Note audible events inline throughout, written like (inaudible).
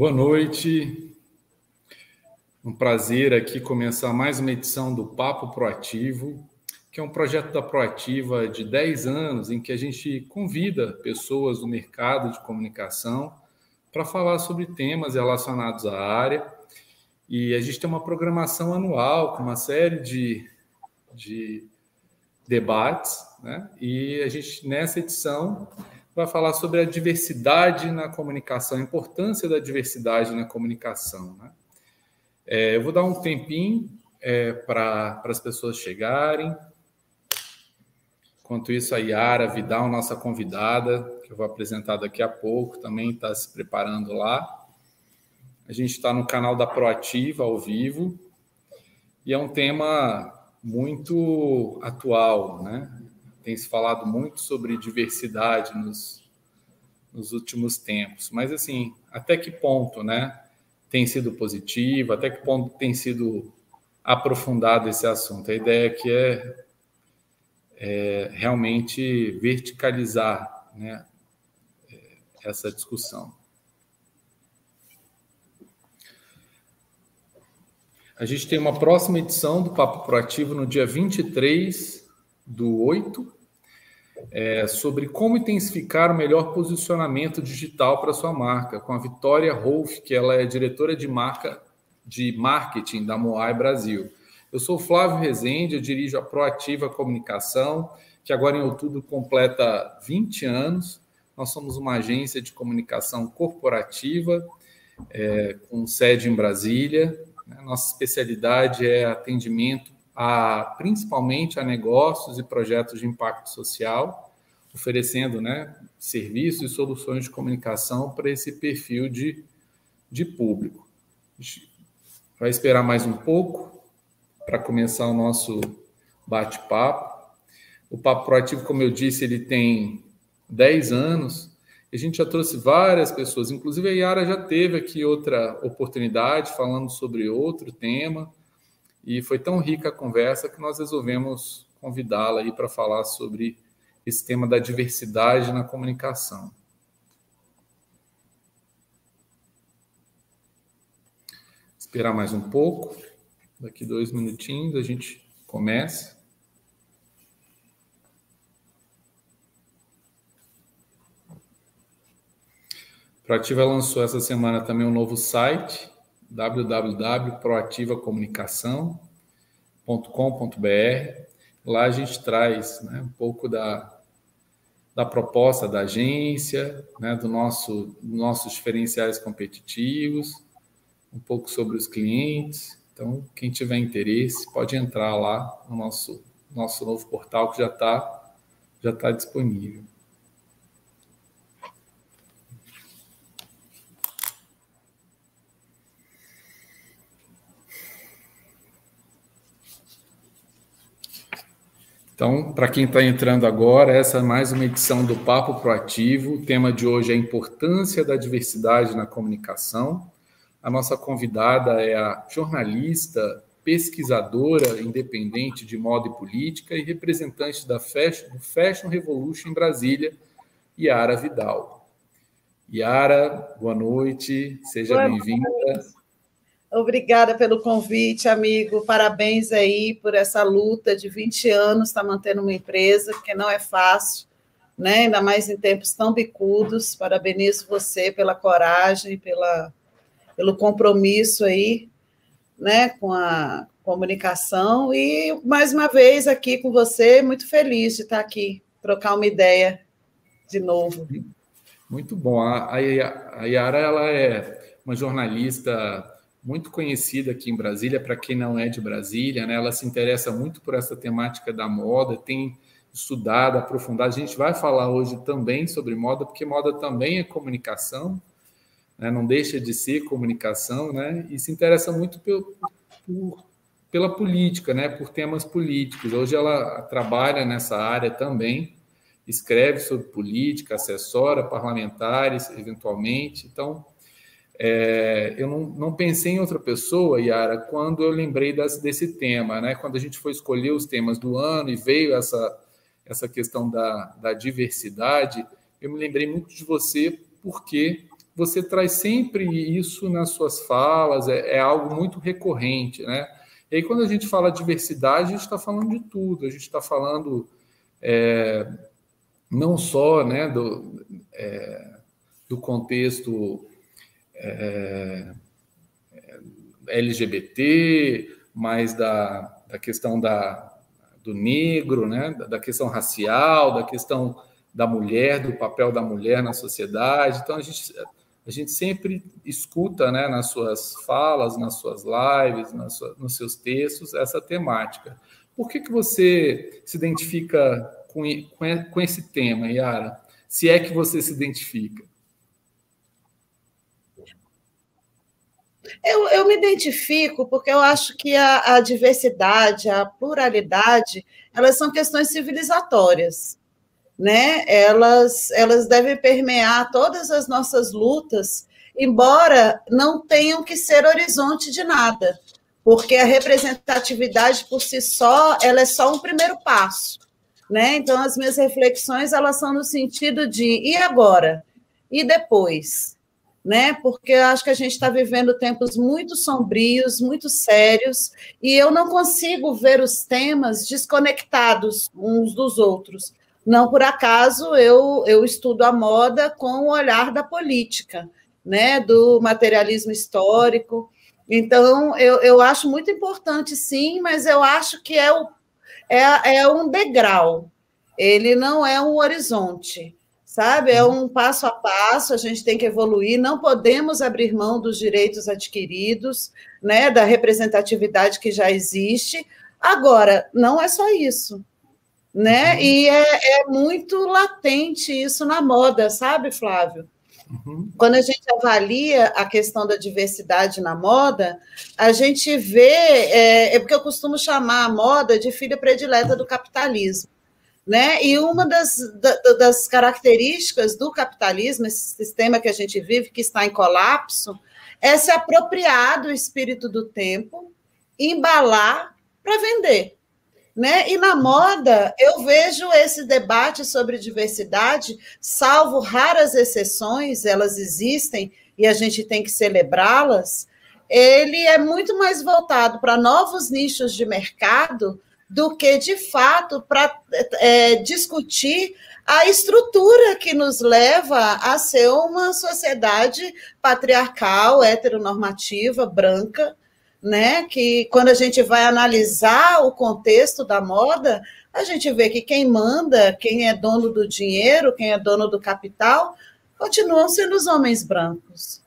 Boa noite. Um prazer aqui começar mais uma edição do Papo Proativo, que é um projeto da Proativa de 10 anos em que a gente convida pessoas do mercado de comunicação para falar sobre temas relacionados à área. E a gente tem uma programação anual com uma série de, de debates, né? E a gente, nessa edição, vai falar sobre a diversidade na comunicação, a importância da diversidade na comunicação. Né? É, eu vou dar um tempinho é, para as pessoas chegarem. Enquanto isso, a Yara Vidal, nossa convidada, que eu vou apresentar daqui a pouco, também está se preparando lá. A gente está no canal da Proativa, ao vivo, e é um tema muito atual, né? Tem se falado muito sobre diversidade nos, nos últimos tempos, mas assim, até que ponto, né, tem sido positivo, até que ponto tem sido aprofundado esse assunto? A ideia aqui é, é realmente verticalizar, né, essa discussão. A gente tem uma próxima edição do Papo Proativo no dia 23 do 8, é, sobre como intensificar o melhor posicionamento digital para sua marca, com a Vitória Rolf, que ela é diretora de marca de marketing da Moai Brasil. Eu sou Flávio Rezende, eu dirijo a Proativa Comunicação, que agora em outubro completa 20 anos. Nós somos uma agência de comunicação corporativa é, com sede em Brasília. Nossa especialidade é atendimento a, principalmente a negócios e projetos de impacto social, oferecendo né, serviços e soluções de comunicação para esse perfil de, de público. Vai esperar mais um pouco para começar o nosso bate-papo. O Papo Proativo, como eu disse, ele tem 10 anos. A gente já trouxe várias pessoas, inclusive a Yara já teve aqui outra oportunidade falando sobre outro tema. E foi tão rica a conversa que nós resolvemos convidá-la aí para falar sobre esse tema da diversidade na comunicação. Esperar mais um pouco. Daqui dois minutinhos a gente começa. Proativa lançou essa semana também um novo site, www.proativacomunicação.com.br. Lá a gente traz né, um pouco da, da proposta da agência, né, do nosso nossos diferenciais competitivos, um pouco sobre os clientes. Então, quem tiver interesse pode entrar lá no nosso nosso novo portal que já está já tá disponível. Então, para quem está entrando agora, essa é mais uma edição do Papo Proativo. O tema de hoje é a importância da diversidade na comunicação. A nossa convidada é a jornalista, pesquisadora independente de moda e política e representante da Fashion, do Fashion Revolution em Brasília, Yara Vidal. Yara, boa noite, seja bem-vinda. Obrigada pelo convite, amigo. Parabéns aí por essa luta de 20 anos, está mantendo uma empresa, que não é fácil, né? ainda mais em tempos tão bicudos. Parabenizo você pela coragem, pela, pelo compromisso aí, né, com a comunicação. E mais uma vez aqui com você, muito feliz de estar aqui, trocar uma ideia de novo. Muito bom. A Yara ela é uma jornalista muito conhecida aqui em Brasília, para quem não é de Brasília, né? ela se interessa muito por essa temática da moda, tem estudado, aprofundado. A gente vai falar hoje também sobre moda, porque moda também é comunicação, né? não deixa de ser comunicação, né? e se interessa muito por, por, pela política, né? por temas políticos. Hoje ela trabalha nessa área também, escreve sobre política, assessora parlamentares, eventualmente. Então, é, eu não, não, pensei em outra pessoa, Yara, quando eu lembrei das, desse tema, né? Quando a gente foi escolher os temas do ano e veio essa, essa questão da, da diversidade, eu me lembrei muito de você, porque você traz sempre isso nas suas falas, é, é algo muito recorrente, né? E aí, quando a gente fala diversidade, a gente está falando de tudo, a gente está falando é, não só né, do, é, do contexto é, LGBT, mas da, da questão da, do negro, né, da questão racial, da questão da mulher, do papel da mulher na sociedade. Então, a gente, a gente sempre escuta né, nas suas falas, nas suas lives, nas nos seus textos, essa temática. Por que, que você se identifica com, com esse tema, Yara? Se é que você se identifica. Eu, eu me identifico porque eu acho que a, a diversidade, a pluralidade, elas são questões civilizatórias né? Elas, elas devem permear todas as nossas lutas, embora não tenham que ser horizonte de nada, porque a representatividade por si só, ela é só um primeiro passo, né? Então as minhas reflexões elas são no sentido de e agora e depois, né? Porque eu acho que a gente está vivendo tempos muito sombrios, muito sérios, e eu não consigo ver os temas desconectados uns dos outros. Não por acaso eu, eu estudo a moda com o olhar da política, né, do materialismo histórico. Então, eu, eu acho muito importante, sim, mas eu acho que é, o, é, é um degrau, ele não é um horizonte, sabe? É um passo a passo, a gente tem que evoluir, não podemos abrir mão dos direitos adquiridos, né, da representatividade que já existe. Agora, não é só isso né? Uhum. E é, é, muito latente isso na moda, sabe, Flávio? Uhum. Quando a gente avalia a questão da diversidade na moda, a gente vê, é, é porque eu costumo chamar a moda de filha predileta do capitalismo. Né? E uma das, das características do capitalismo, esse sistema que a gente vive, que está em colapso, é se apropriar do espírito do tempo, embalar para vender. Né? E na moda, eu vejo esse debate sobre diversidade, salvo raras exceções, elas existem e a gente tem que celebrá-las. Ele é muito mais voltado para novos nichos de mercado do que, de fato, para é, discutir a estrutura que nos leva a ser uma sociedade patriarcal, heteronormativa, branca, né? Que quando a gente vai analisar o contexto da moda, a gente vê que quem manda, quem é dono do dinheiro, quem é dono do capital, continuam sendo os homens brancos.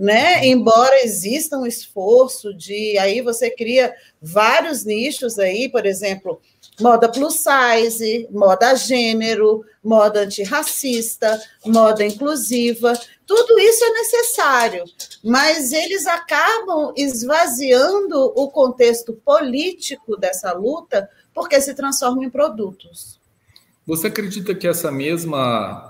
Né? Embora exista um esforço de aí você cria vários nichos aí, por exemplo, moda plus size, moda gênero, moda antirracista, moda inclusiva, tudo isso é necessário, mas eles acabam esvaziando o contexto político dessa luta porque se transformam em produtos. Você acredita que essa mesma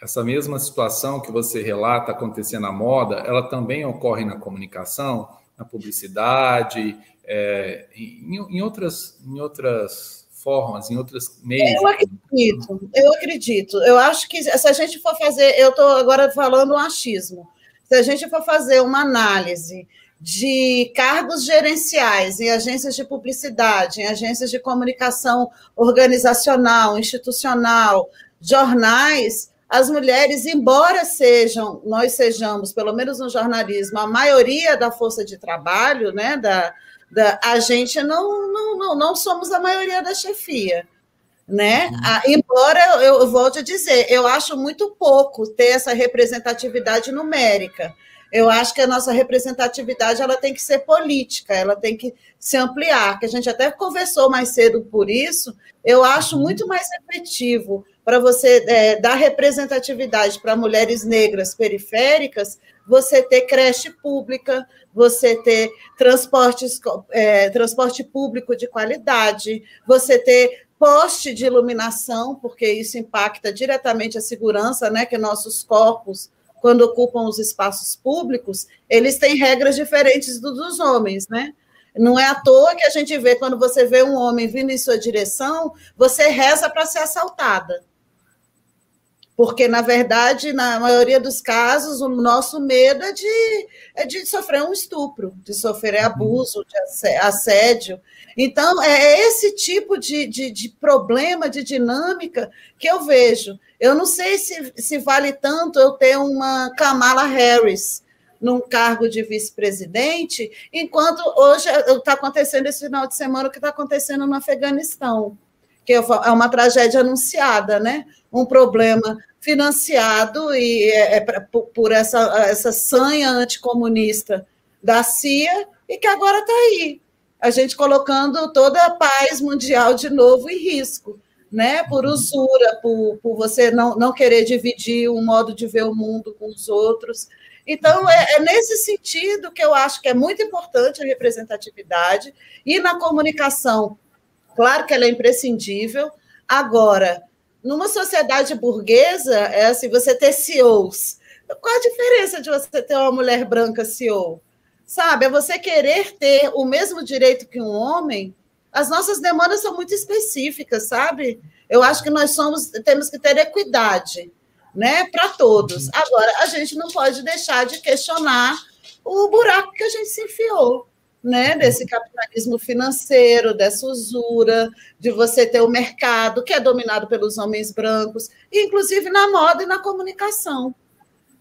essa mesma situação que você relata acontecendo na moda, ela também ocorre na comunicação, na publicidade, é, em, em, outras, em outras formas, em outras meios? Eu acredito, eu acredito. Eu acho que se a gente for fazer, eu estou agora falando um achismo, se a gente for fazer uma análise de cargos gerenciais em agências de publicidade, em agências de comunicação organizacional, institucional, jornais, as mulheres, embora sejam, nós sejamos, pelo menos no jornalismo, a maioria da força de trabalho, né, da, da, a gente não, não, não, não somos a maioria da chefia. Né? Uhum. Ah, embora eu, eu volte a dizer, eu acho muito pouco ter essa representatividade numérica. Eu acho que a nossa representatividade ela tem que ser política, ela tem que se ampliar, que a gente até conversou mais cedo por isso. Eu acho uhum. muito mais efetivo para você é, dar representatividade para mulheres negras periféricas, você ter creche pública, você ter transportes, é, transporte público de qualidade, você ter poste de iluminação, porque isso impacta diretamente a segurança, né? Que nossos corpos, quando ocupam os espaços públicos, eles têm regras diferentes dos homens, né? Não é à toa que a gente vê, quando você vê um homem vindo em sua direção, você reza para ser assaltada Porque, na verdade, na maioria dos casos, o nosso medo é de, é de sofrer um estupro, de sofrer abuso, de assédio. Então, é esse tipo de, de, de problema, de dinâmica que eu vejo. Eu não sei se, se vale tanto eu ter uma Kamala Harris num cargo de vice-presidente, enquanto hoje está acontecendo esse final de semana o que está acontecendo no Afeganistão, que é uma tragédia anunciada, né? Um problema financiado e é, é por essa, essa sanha anticomunista da CIA e que agora está aí. A gente colocando toda a paz mundial de novo em risco, né? Por usura, por, por você não, não querer dividir um modo de ver o mundo com os outros. Então, é, é, nesse sentido que eu acho que é muito importante a representatividade e na comunicação, claro que ela é imprescindível. Agora, numa sociedade burguesa, é assim, você ter CEOs. Qual a diferença de você ter uma mulher branca CEO? Sabe, é você querer ter o mesmo direito que um homem. As nossas demandas são muito específicas, sabe? Eu acho que nós somos, temos que ter equidade, né, para todos. Agora, a gente não pode deixar de questionar o buraco que a gente se enfiou né, desse capitalismo financeiro, dessa usura, de você ter o mercado que é dominado pelos homens brancos, inclusive na moda e na comunicação.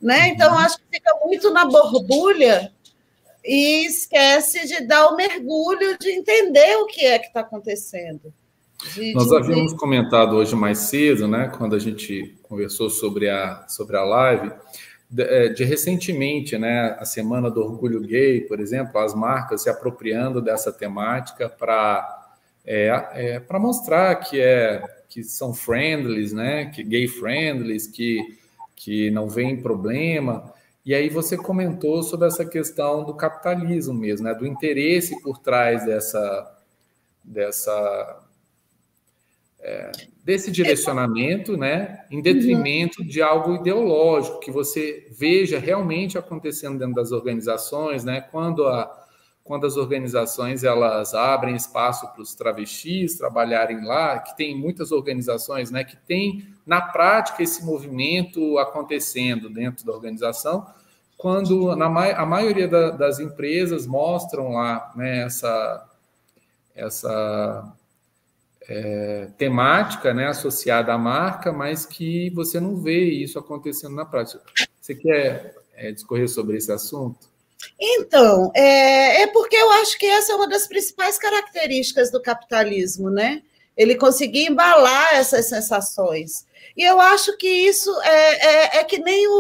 Né? Então, uhum. acho que fica muito na borbulha e esquece de dar o mergulho, de entender o que é que está acontecendo. De, Nós de... havíamos comentado hoje mais cedo, né, quando a gente conversou sobre a, sobre a live, de, é, de, recentemente, né, a Semana do Orgulho Gay, por exemplo, as marcas se apropriando dessa temática para é, é, para mostrar que é que são friendlies, né, que gay friendlies, que que não vem problema. E aí você comentou sobre essa questão do capitalismo mesmo, né, do interesse por trás dessa dessa é, desse direcionamento, né, em detrimento de algo ideológico que você veja realmente acontecendo dentro das organizações, né, quando a quando as organizações elas abrem espaço para os travestis trabalharem lá, que tem muitas organizações, né, que tem na prática esse movimento acontecendo dentro da organização, quando na a maioria da, das empresas mostram lá né, essa essa é, temática né, associada à marca, mas que você não vê isso acontecendo na prática. Você quer é, discorrer sobre esse assunto? Então, é, é, porque eu acho que essa é uma das principais características do capitalismo, né? Ele conseguir embalar essas sensações. E eu acho que isso é, é, é que nem o,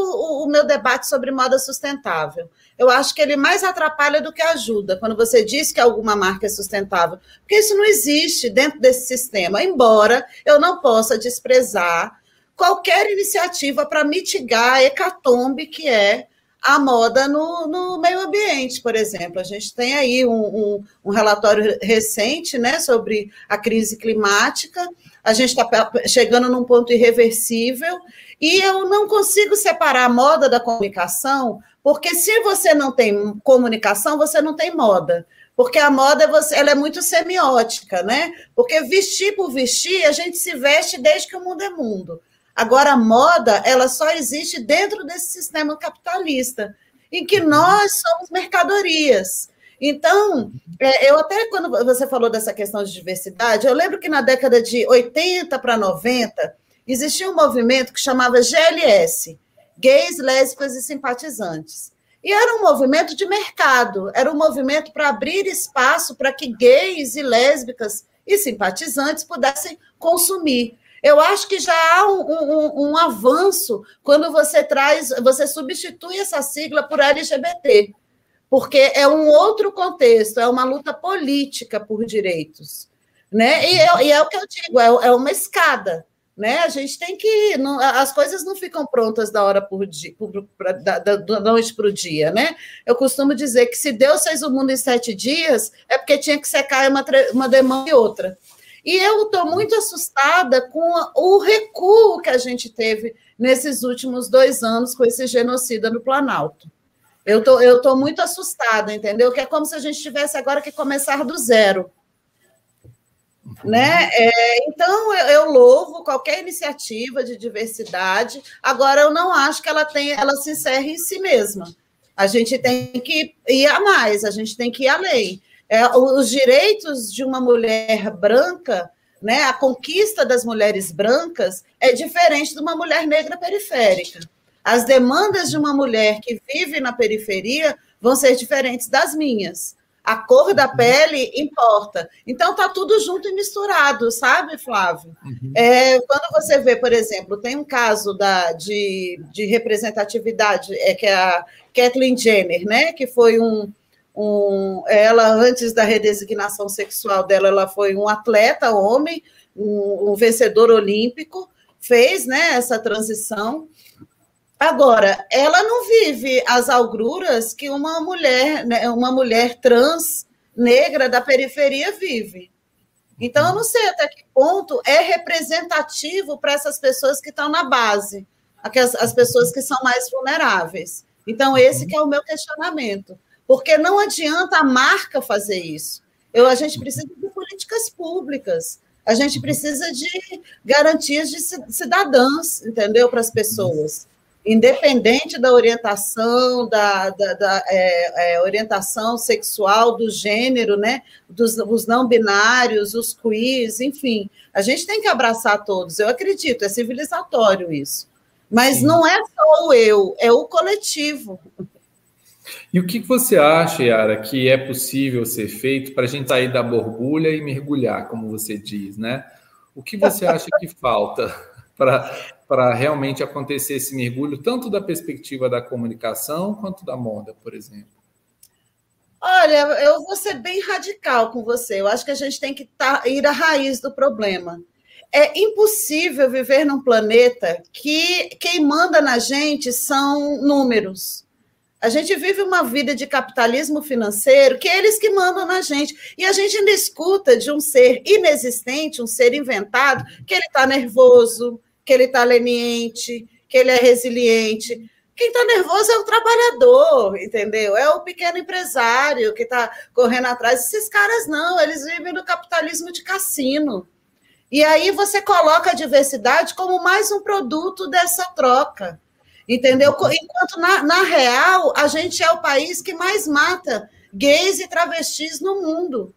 o meu debate sobre moda sustentável. Eu acho que ele mais atrapalha do que ajuda quando você diz que alguma marca é sustentável, porque isso não existe dentro desse sistema, embora eu não possa desprezar qualquer iniciativa para mitigar a hecatombe que é a moda no, no, meio ambiente, por exemplo. A gente tem aí um, um, um relatório recente né, sobre a crise climática, a gente está chegando num ponto irreversível, e eu não consigo separar a moda da comunicação, porque se você não tem comunicação, você não tem moda. Porque a moda você, ela é muito semiótica, né? Porque vestir por vestir, a gente se veste desde que o mundo é mundo. Agora, a moda, ela só existe dentro desse sistema capitalista, em que nós somos mercadorias. Então, é, eu até quando você falou dessa questão de diversidade, eu lembro que na década de 80 para 90, existia um movimento que chamava GLS, gays, lésbicas e simpatizantes. E era um movimento de mercado, era um movimento para abrir espaço para que gays e lésbicas e simpatizantes pudessem consumir. Eu acho que já há um, um, um, avanço quando você traz, você substitui essa sigla por LGBT, porque é um outro contexto, é uma luta política por direitos. Né? E, é, e é o que eu digo, é, é uma escada né? A gente tem que. Não, as coisas não ficam prontas da hora por dia, por, pra, da, da, noite para o dia, né? Eu costumo dizer que se Deus fez o mundo em sete dias, é porque tinha que secar uma, uma demanda e outra. E eu estou muito assustada com o recuo que a gente teve nesses últimos dois anos com esse genocida no Planalto. Eu tô, estou tô muito assustada, entendeu? Que é como se a gente tivesse agora que começar do zero. Né? É, então, eu, eu louvo qualquer iniciativa de diversidade. Agora, eu não acho que ela tem, ela se encerre em si mesma. A gente tem que ir a mais, a gente tem que ir além. É, os direitos de uma mulher branca, né, a conquista das mulheres brancas é diferente de uma mulher negra periférica. As demandas de uma mulher que vive na periferia vão ser diferentes das minhas. A cor da pele importa. Então, tá tudo junto e misturado, sabe, Flávio? Uhum. É, quando você vê, por exemplo, tem um caso da, de, de representatividade, é que é a Kathleen Jenner, né? Que foi um, um. Ela, antes da redesignação sexual dela, ela foi um atleta homem, um, um vencedor olímpico, fez né, essa transição. Agora, ela não vive as agruras que uma mulher, né, uma mulher trans negra da periferia vive. Então, eu não sei até que ponto é representativo para essas pessoas que estão na base, as pessoas que são mais vulneráveis. Então, esse que é o meu questionamento. Porque não adianta a marca fazer isso. Eu, a gente precisa de políticas públicas. A gente precisa de garantias de cidadãs, entendeu? Para as pessoas independente da orientação, da, da, da é, é, orientação sexual, do gênero, né? Dos, os não binários, os queers, enfim. A gente tem que abraçar todos, eu acredito, é civilizatório isso. Mas Sim. não é só o eu, é o coletivo. E o que você acha, Yara, que é possível ser feito para a gente sair da borbulha e mergulhar, como você diz, né? O que você acha que falta (laughs) para realmente acontecer esse mergulho, tanto da perspectiva da comunicação quanto da moda, por exemplo? Olha, eu vou ser bem radical com você. Eu acho que a gente tem que tá, ir à raiz do problema. É impossível viver num planeta que quem manda na gente são números. A gente vive uma vida de capitalismo financeiro que é eles que mandam na gente. E a gente ainda escuta de um ser inexistente, um ser inventado, que ele está nervoso, que ele está leniente, que ele é resiliente. Quem está nervoso é o trabalhador, entendeu? É o pequeno empresário que está correndo atrás. Esses caras não, eles vivem no capitalismo de cassino. E aí você coloca a diversidade como mais um produto dessa troca, entendeu? Enquanto na, na real a gente é o país que mais mata gays e travestis no mundo.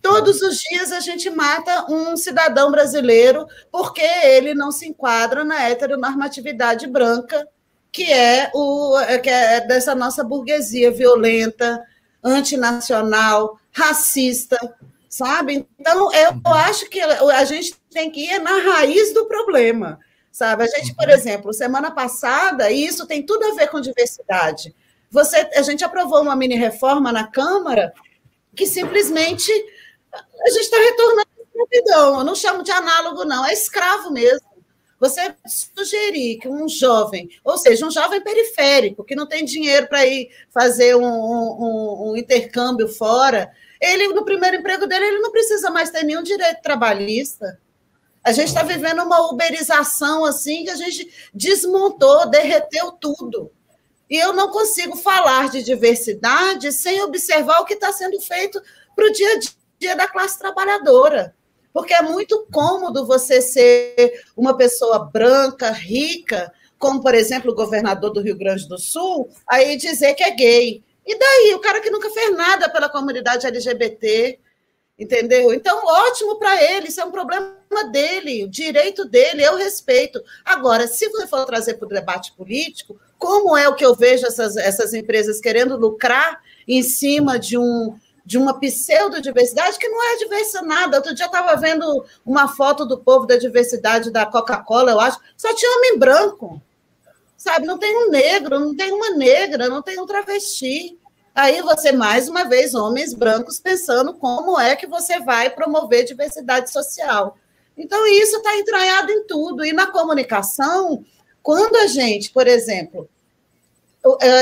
Todos os dias a gente mata um cidadão brasileiro porque ele não se enquadra na heteronormatividade branca, que é, o, que é dessa nossa burguesia violenta, antinacional, racista, sabe? Então, eu uhum. acho que a gente tem que ir na raiz do problema, sabe? A gente, por uhum. exemplo, semana passada, e isso tem tudo a ver com diversidade, você, a gente aprovou uma mini reforma na Câmara que simplesmente a gente está retornando à escravidão. Eu não chamo de análogo, não, é escravo mesmo. Você sugerir que um jovem, ou seja, um jovem periférico, que não tem dinheiro para ir fazer um, um, um, intercâmbio fora, ele, no primeiro emprego dele, ele não precisa mais ter nenhum direito trabalhista. A gente está vivendo uma uberização assim que a gente desmontou, derreteu tudo. E eu não consigo falar de diversidade sem observar o que está sendo feito para o dia a dia da classe trabalhadora. Porque é muito cômodo você ser uma pessoa branca, rica, como, por exemplo, o governador do Rio Grande do Sul, aí dizer que é gay. E daí? O cara que nunca fez nada pela comunidade LGBT, entendeu? Então, ótimo para ele, isso é um problema dele, o direito dele, eu respeito. Agora, se você for trazer para o debate político, como é o que eu vejo essas, essas empresas querendo lucrar em cima de um, de uma pseudo-diversidade que não é diversa nada. Outro dia estava vendo uma foto do povo da diversidade da Coca-Cola, eu acho, só tinha homem branco, sabe? Não tem um negro, não tem uma negra, não tem um travesti. Aí você, mais uma vez, homens brancos pensando como é que você vai promover diversidade social. Então, isso está entranhado em tudo. E na comunicação, quando a gente, por exemplo,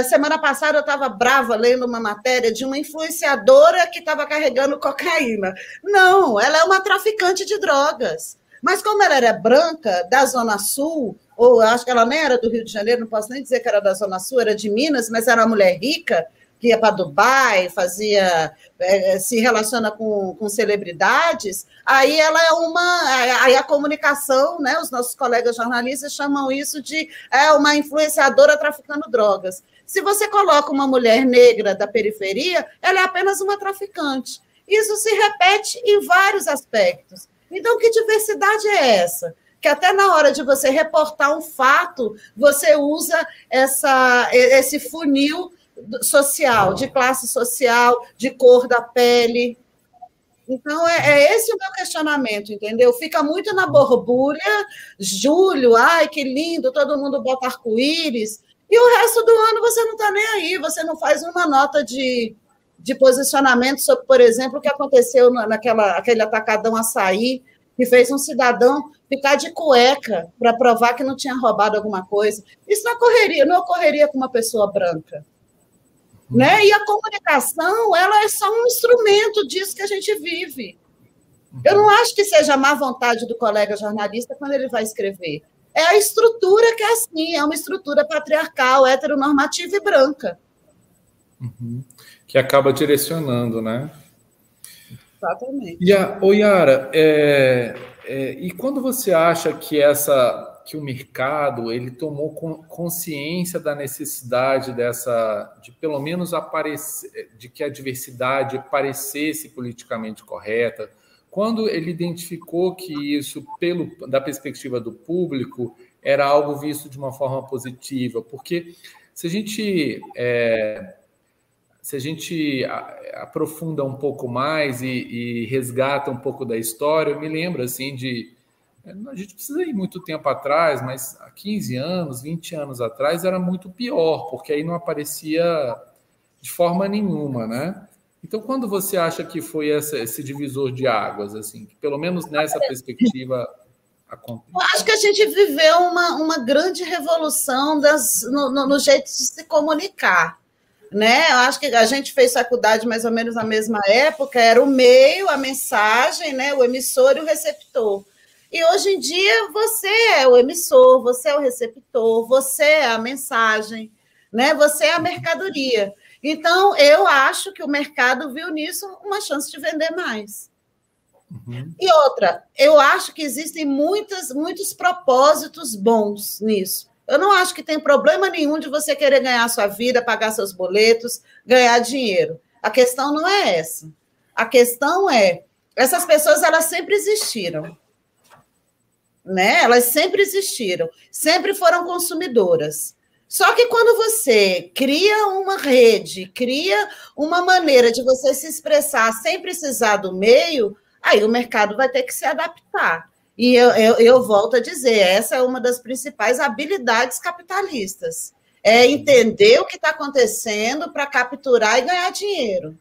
semana passada eu estava brava lendo uma matéria de uma influenciadora que estava carregando cocaína. Não, ela é uma traficante de drogas. Mas como ela era branca, da Zona Sul, ou acho que ela nem era do Rio de Janeiro, não posso nem dizer que era da Zona Sul, era de Minas, mas era uma mulher rica, que ia para Dubai, fazia, é, se relaciona com, com celebridades, aí ela é uma. aí a comunicação, né, os nossos colegas jornalistas chamam isso de é, uma influenciadora traficando drogas. Se você coloca uma mulher negra da periferia, ela é apenas uma traficante. Isso se repete em vários aspectos. Então, que diversidade é essa? Que até na hora de você reportar um fato, você usa essa, esse funil social, de classe social, de cor da pele. Então, é, é, esse o meu questionamento, entendeu? Fica muito na borbulha, julho, ai, que lindo, todo mundo bota arco-íris, e o resto do ano você não está nem aí, você não faz uma nota de, de posicionamento sobre, por exemplo, o que aconteceu naquela aquele atacadão açaí, que fez um cidadão ficar de cueca para provar que não tinha roubado alguma coisa. Isso não ocorreria, não ocorreria com uma pessoa branca. Né? E a comunicação, ela é só um instrumento disso que a gente vive. Eu não acho que seja a má vontade do colega jornalista quando ele vai escrever. É a estrutura que é assim, é uma estrutura patriarcal, heteronormativa e branca. Uhum. Que acaba direcionando, né? Exatamente. E a, ô Yara, é, é, e quando você acha que essa que o mercado ele tomou consciência da necessidade dessa de pelo menos aparecer de que a diversidade parecesse politicamente correta. Quando ele identificou que isso pelo da perspectiva do público era algo visto de uma forma positiva porque se a gente é, se a gente aprofunda um pouco mais e, e resgata um pouco da história eu me lembro assim de a gente precisa ir muito tempo atrás, mas há 15 anos, 20 anos atrás era muito pior, porque aí não aparecia de forma nenhuma, né? Então, quando você acha que foi essa, esse divisor de águas, assim, que pelo menos nessa perspectiva aconteceu? Eu acho que a gente viveu uma, uma grande revolução das, no, no, no jeito de se comunicar. Né? Eu acho que a gente fez faculdade mais ou menos na mesma época, era o meio, a mensagem, né? o emissor e o receptor. E hoje em dia você é o emissor, você é o receptor, você é a mensagem, né? Você é a mercadoria. Então, eu acho que o mercado viu nisso uma chance de vender mais. Uhum. E outra, eu acho que existem muitas, muitos propósitos bons nisso. Eu não acho que tem problema nenhum de você querer ganhar sua vida, pagar seus boletos, ganhar dinheiro. A questão não é essa. A questão é, essas pessoas elas sempre existiram né? Elas sempre existiram, sempre foram consumidoras. Só que quando você cria uma rede, cria uma maneira de você se expressar sem precisar do meio, aí o mercado vai ter que se adaptar. E eu, eu, eu volto a dizer, essa é uma das principais habilidades capitalistas. É entender o que está acontecendo para capturar e ganhar dinheiro.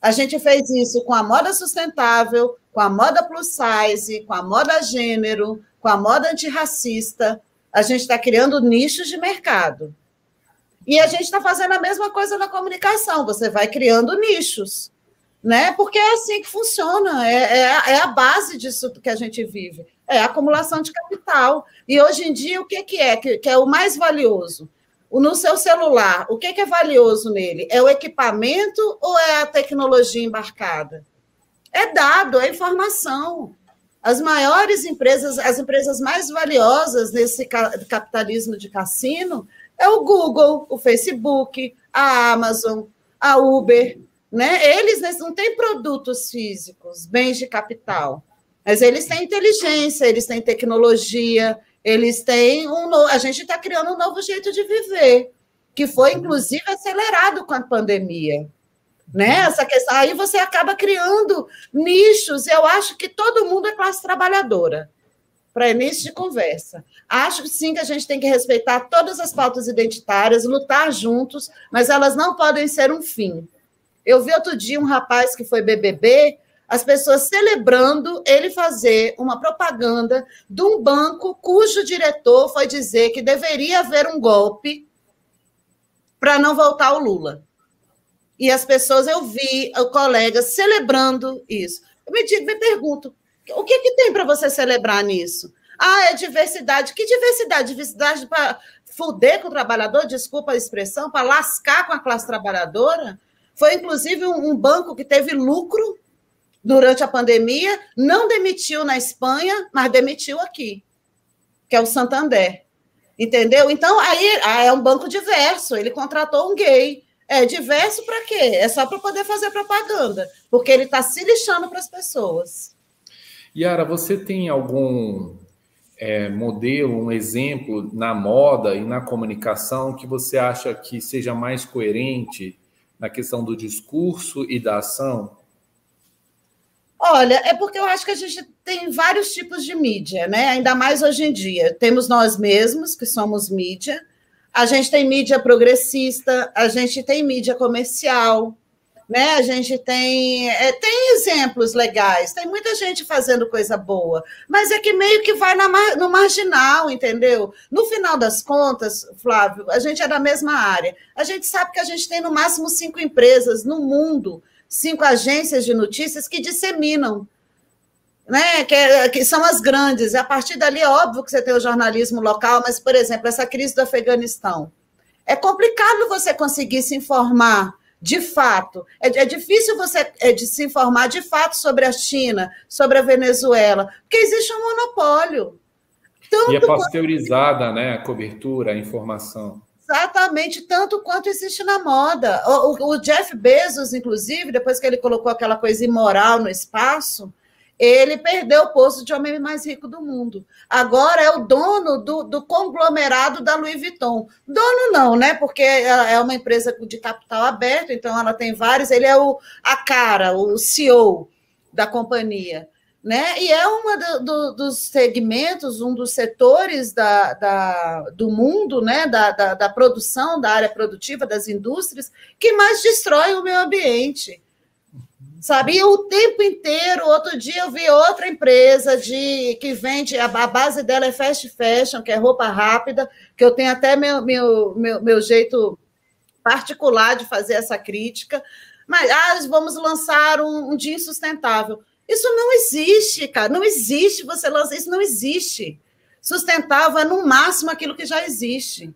A gente fez isso com a moda sustentável, com a moda plus size, com a moda gênero, com a moda antirracista, a gente está criando nichos de mercado. E a gente está fazendo a mesma coisa na comunicação, você vai criando nichos, né? Porque é assim que funciona, é, é, é a base disso que a gente vive, é a acumulação de capital. E hoje em dia, o que, que é? Que, que é o mais valioso? No seu celular, o que, que é valioso nele? É o equipamento ou é a tecnologia embarcada? É dado, é informação. As maiores empresas, as empresas mais valiosas nesse capitalismo de cassino é o Google, o Facebook, a Amazon, a Uber, né? Eles não têm produtos físicos, bens de capital, mas eles têm inteligência, eles têm tecnologia, eles têm um a gente está criando um novo jeito de viver, que foi inclusive acelerado com a pandemia né? Essa questão. Aí você acaba criando nichos. Eu acho que todo mundo é classe trabalhadora, para início de conversa. Acho sim que a gente tem que respeitar todas as pautas identitárias, lutar juntos, mas elas não podem ser um fim. Eu vi outro dia um rapaz que foi BBB, as pessoas celebrando ele fazer uma propaganda de um banco cujo diretor foi dizer que deveria haver um golpe para não voltar o Lula. E as pessoas, eu vi o colega celebrando isso. Eu me, digo, me pergunto, o que, que tem para você celebrar nisso? Ah, é diversidade. Que diversidade? Diversidade para fuder com o trabalhador, desculpa a expressão, para lascar com a classe trabalhadora? Foi, inclusive, um, um banco que teve lucro durante a pandemia, não demitiu na Espanha, mas demitiu aqui, que é o Santander. Entendeu? Então, aí ah, é um banco diverso. Ele contratou um gay. É diverso para quê? É só para poder fazer propaganda, porque ele está se lixando para as pessoas. Yara, você tem algum é, modelo, um exemplo na moda e na comunicação que você acha que seja mais coerente na questão do discurso e da ação? Olha, é porque eu acho que a gente tem vários tipos de mídia, né? Ainda mais hoje em dia. Temos nós mesmos, que somos mídia, a gente tem mídia progressista, a gente tem mídia comercial, né? A gente tem, é, tem exemplos legais, tem muita gente fazendo coisa boa, mas é que meio que vai na, no marginal, entendeu? No final das contas, Flávio, a gente é da mesma área. A gente sabe que a gente tem no máximo cinco empresas no mundo cinco agências de notícias que disseminam, né? que, é, que são as grandes. A partir dali, é óbvio que você tem o jornalismo local, mas, por exemplo, essa crise do Afeganistão. É complicado você conseguir se informar de fato. É, é difícil você é, de se informar de fato sobre a China, sobre a Venezuela, porque existe um monopólio. Tanto e é pasteurizada quanto... né, a cobertura, a informação. Exatamente, tanto quanto existe na moda. O, o, Jeff Bezos, inclusive, depois que ele colocou aquela coisa imoral no espaço, ele perdeu o posto de homem mais rico do mundo. Agora é o dono do, do conglomerado da Louis Vuitton. Dono não, né? Porque é uma empresa de capital aberto, então ela tem vários. Ele é o, a cara, o CEO da companhia né? E é um do, dos segmentos, um dos setores da, da do mundo, né? Da, da, da, produção, da área produtiva, das indústrias, que mais destrói o meio ambiente. Sabe? E o tempo inteiro, outro dia eu vi outra empresa de que vende, a, a base dela é fast fashion, que é roupa rápida, que eu tenho até meu, meu, meu, meu jeito particular de fazer essa crítica. Mas ah, vamos lançar um, um dia insustentável. Isso não existe, cara. Não existe você lançar. Isso não existe. Sustentável é no máximo aquilo que já existe.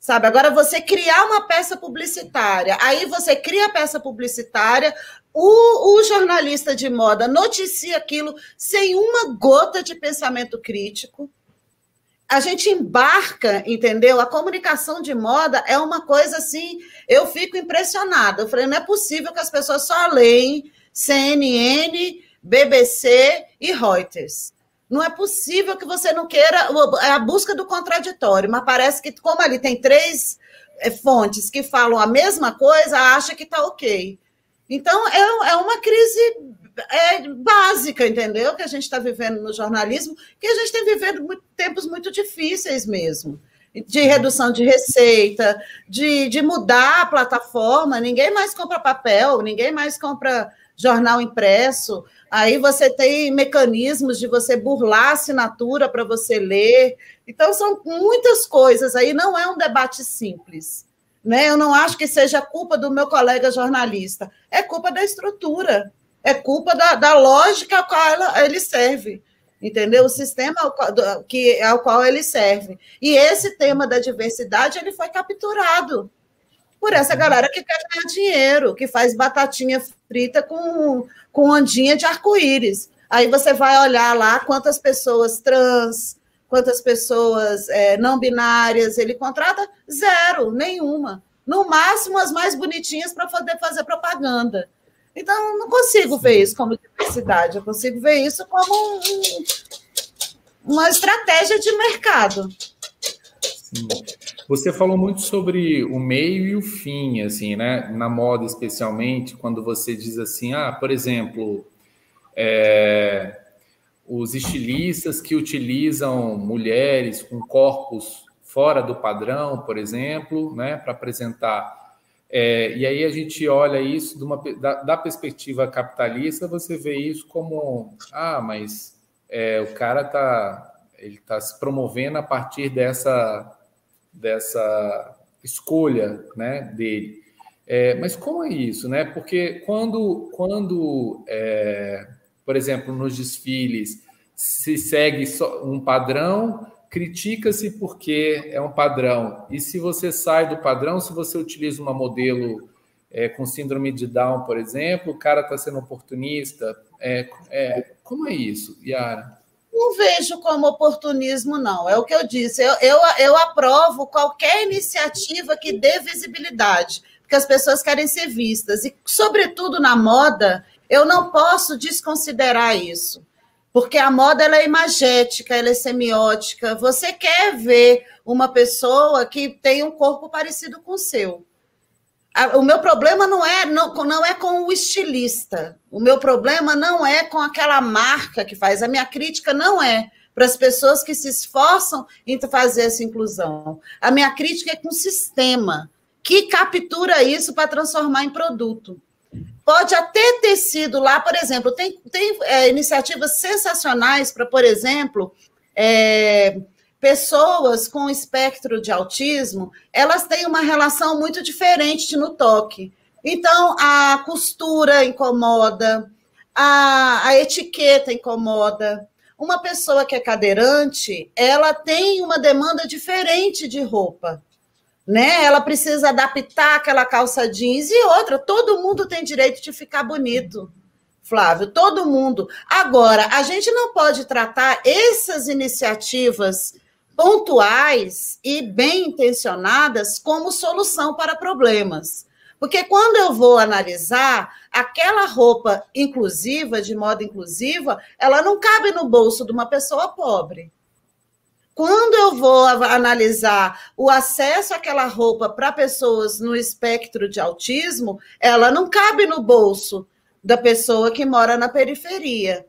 Sabe? Agora, você criar uma peça publicitária, aí você cria a peça publicitária, o, o jornalista de moda noticia aquilo sem uma gota de pensamento crítico. A gente embarca, entendeu? A comunicação de moda é uma coisa assim, eu fico impressionada. Eu falei, não é possível que as pessoas só leem CNN BBC e Reuters. Não é possível que você não queira é a busca do contraditório, mas parece que, como ali tem três é, fontes que falam a mesma coisa, acha que está ok. Então, é, é uma crise é, básica, entendeu? Que a gente está vivendo no jornalismo, que a gente tem vivendo muito, tempos muito difíceis mesmo. De redução de receita, de, de mudar a plataforma, ninguém mais compra papel, ninguém mais compra jornal impresso. Aí você tem mecanismos de você burlar a assinatura para você ler. Então, são muitas coisas aí, não é um debate simples. Né? Eu não acho que seja culpa do meu colega jornalista, é culpa da estrutura, é culpa da, da lógica a qual ela, ele serve, entendeu? O sistema ao qual, que, ao qual ele serve. E esse tema da diversidade ele foi capturado por essa galera que quer ganhar dinheiro, que faz batatinha frita com, com ondinha de arco-íris. Aí você vai olhar lá quantas pessoas trans, quantas pessoas é, não binárias ele contrata? Zero, nenhuma. No máximo, as mais bonitinhas para poder fazer propaganda. Então, não consigo ver isso como diversidade, eu consigo ver isso como um, uma estratégia de mercado. Sim. Você falou muito sobre o meio e o fim, assim, né? Na moda, especialmente, quando você diz assim, ah, por exemplo, é, os estilistas que utilizam mulheres com corpos fora do padrão, por exemplo, né, para apresentar. É, e aí a gente olha isso uma, da, da, perspectiva capitalista, você vê isso como, ah, mas é, o cara está ele está se promovendo a partir dessa dessa escolha né, dele. É, mas como é isso, né? Porque quando, quando é, por exemplo, nos desfiles se segue um padrão, critica-se porque é um padrão. E se você sai do padrão, se você utiliza uma modelo é, com síndrome de Down, por exemplo, o cara está sendo oportunista, É, é, como é isso, Yara? Não vejo como oportunismo, não. É o que eu disse. Eu, eu, eu aprovo qualquer iniciativa que dê visibilidade, porque as pessoas querem ser vistas. E, sobretudo na moda, eu não posso desconsiderar isso. Porque a moda ela é imagética, ela é semiótica. Você quer ver uma pessoa que tem um corpo parecido com o seu. O meu problema não é não, não é com o estilista. O meu problema não é com aquela marca que faz. A minha crítica não é para as pessoas que se esforçam em fazer essa inclusão. A minha crítica é com o sistema que captura isso para transformar em produto. Pode até ter sido lá, por exemplo, tem, tem é, iniciativas sensacionais para, por exemplo, é, pessoas com espectro de autismo, elas têm uma relação muito diferente no toque. Então, a costura incomoda, a, a etiqueta incomoda. Uma pessoa que é cadeirante, ela tem uma demanda diferente de roupa né? Ela precisa adaptar aquela calça jeans e outra. Todo mundo tem direito de ficar bonito, Flávio. Todo mundo. Agora, a gente não pode tratar essas iniciativas pontuais e bem intencionadas como solução para problemas. Porque quando eu vou analisar, aquela roupa inclusiva, de moda inclusiva, ela não cabe no bolso de uma pessoa pobre. Quando eu vou analisar o acesso àquela roupa para pessoas no espectro de autismo, ela não cabe no bolso da pessoa que mora na periferia.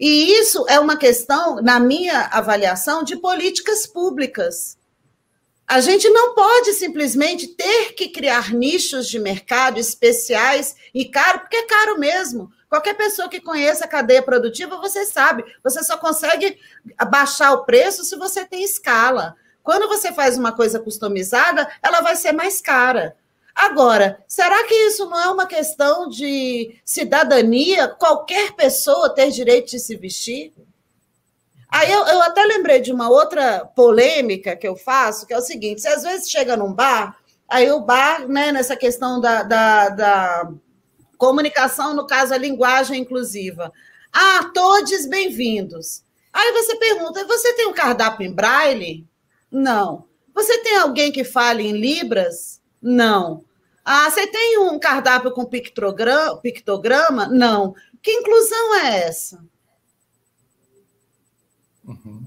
E isso é uma questão, na minha avaliação, de políticas públicas. A gente não pode simplesmente ter que criar nichos de mercado especiais e caro, porque é caro mesmo. Qualquer pessoa que conheça a cadeia produtiva, você sabe, você só consegue baixar o preço se você tem escala. Quando você faz uma coisa customizada, ela vai ser mais cara. Agora, será que isso não é uma questão de cidadania? Qualquer pessoa ter direito de se vestir? Aí eu, eu até lembrei de uma outra polêmica que eu faço, que é o seguinte: você às vezes chega num bar, aí o bar, né, nessa questão da, da, da Comunicação, no caso, a linguagem inclusiva. Ah, todos bem-vindos. Aí você pergunta: você tem um cardápio em braille? Não. Você tem alguém que fale em Libras? Não. Ah, você tem um cardápio com pictograma? pictograma? Não. Que inclusão é essa? Uhum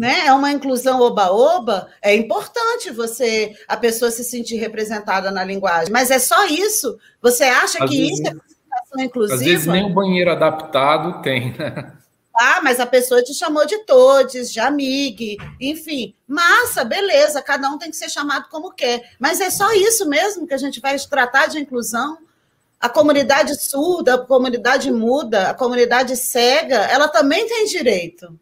né? É uma inclusão oba-oba, é importante você a pessoa se sentir representada na linguagem, mas é só isso? Você acha às que vezes, isso é comunicação inclusiva? Às vezes nem o banheiro adaptado tem, né? Ah, mas a pessoa te chamou de todes, de amigue, enfim. Massa, beleza, cada um tem que ser chamado como quer. Mas é só isso mesmo que a gente vai tratar de inclusão? A comunidade surda, a comunidade muda, a comunidade cega, ela também tem direito.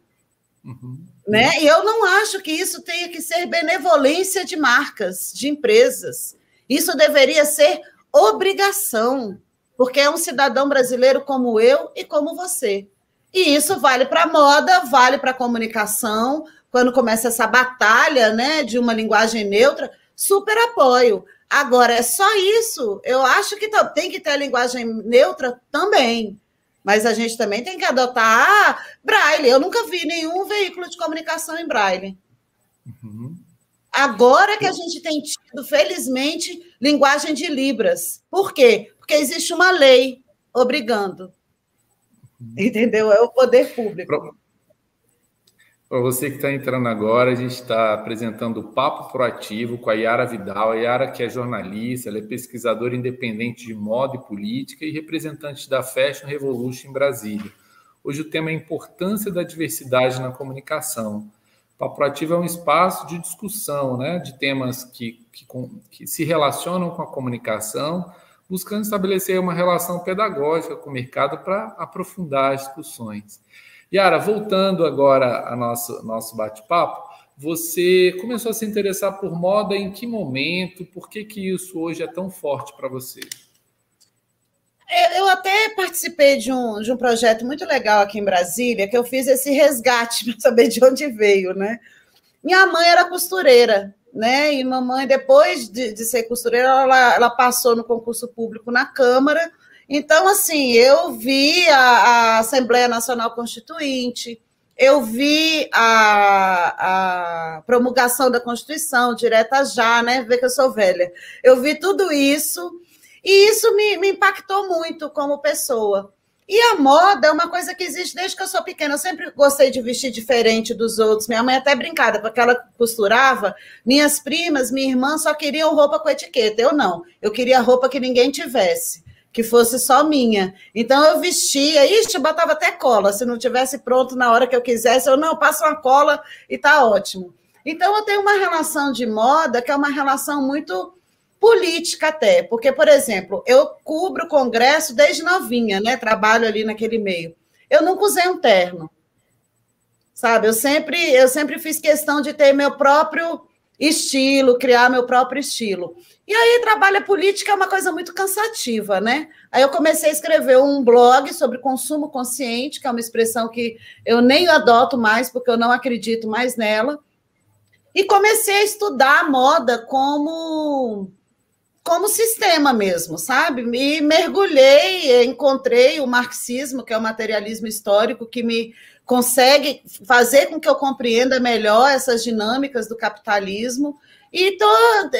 Uhum. Né? E eu não acho que isso tenha que ser benevolência de marcas, de empresas. Isso deveria ser obrigação, porque é um cidadão brasileiro como eu e como você. E isso vale para a moda, vale para a comunicação. Quando começa essa batalha né, de uma linguagem neutra, super apoio. Agora, é só isso. Eu acho que tem que ter a linguagem neutra também. Mas a gente também tem que adotar ah, braille. Eu nunca vi nenhum veículo de comunicação em braille. Uhum. Agora que a gente tem tido, felizmente, linguagem de Libras. Por quê? Porque existe uma lei obrigando. Uhum. Entendeu? É o poder público. Para você que está entrando agora, a gente está apresentando o Papo Proativo com a Yara Vidal. A Yara, que é jornalista, ela é pesquisadora independente de moda e política e representante da Fashion Revolution em Brasília. Hoje o tema é a importância da diversidade na comunicação. O Papo Proativo é um espaço de discussão né, de temas que, que, que se relacionam com a comunicação, buscando estabelecer uma relação pedagógica com o mercado para aprofundar as discussões. Yara, voltando agora ao nosso, nosso bate-papo, você começou a se interessar por moda em que momento? Por que, que isso hoje é tão forte para você? Eu até participei de um, de um projeto muito legal aqui em Brasília, que eu fiz esse resgate (laughs) para saber de onde veio, né? Minha mãe era costureira, né? E mamãe, depois de, de ser costureira, ela, ela passou no concurso público na Câmara Então, assim, eu vi a, a Assembleia Nacional Constituinte, eu vi a, a, promulgação da Constituição, direta já, né? Ver que eu sou velha. Eu vi tudo isso, e isso me, me impactou muito como pessoa. E a moda é uma coisa que existe desde que eu sou pequena. Eu sempre gostei de vestir diferente dos outros. Minha mãe até brincava, porque ela costurava. Minhas primas, minha irmã só queriam roupa com etiqueta. Eu não. Eu queria roupa que ninguém tivesse, que fosse só minha. Então eu vestia, ixi, botava até cola. Se não tivesse pronto na hora que eu quisesse, eu não, passo uma cola e tá ótimo. Então eu tenho uma relação de moda que é uma relação muito política até, porque, por exemplo, eu cubro o Congresso desde novinha, né? Trabalho ali naquele meio. Eu nunca usei um terno, sabe? Eu sempre, eu sempre fiz questão de ter meu próprio estilo, criar meu próprio estilo. E aí, trabalho política é uma coisa muito cansativa, né? Aí eu comecei a escrever um blog sobre consumo consciente, que é uma expressão que eu nem adoto mais, porque eu não acredito mais nela. E comecei a estudar a moda como como sistema mesmo, sabe? Me mergulhei, encontrei o marxismo, que é o materialismo histórico, que me consegue fazer com que eu compreenda melhor essas dinâmicas do capitalismo e tô,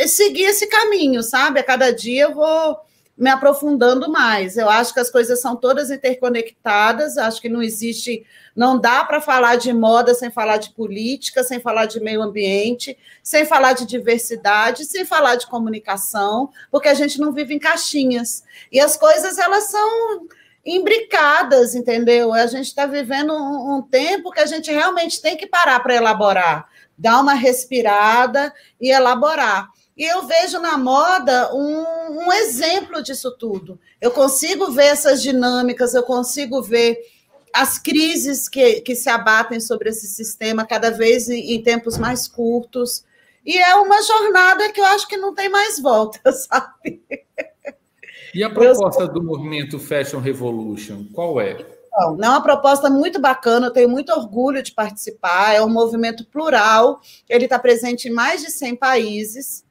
seguir esse caminho, sabe? A cada dia eu vou me aprofundando mais. Eu acho que as coisas são todas interconectadas, acho que não existe, não dá para falar de moda sem falar de política, sem falar de meio ambiente, sem falar de diversidade, sem falar de comunicação, porque a gente não vive em caixinhas. E as coisas elas são imbricadas, entendeu? A gente está vivendo um, um tempo que a gente realmente tem que parar para elaborar, dar uma respirada e elaborar. E eu vejo na moda um, um exemplo disso tudo. Eu consigo ver essas dinâmicas, eu consigo ver as crises que, que se abatem sobre esse sistema cada vez em, em tempos mais curtos. E é uma jornada que eu acho que não tem mais volta, (laughs) sabe? E a proposta do movimento Fashion Revolution, qual é? Não, é uma proposta muito bacana, eu tenho muito orgulho de participar. É um movimento plural, ele está presente em mais de 100 países.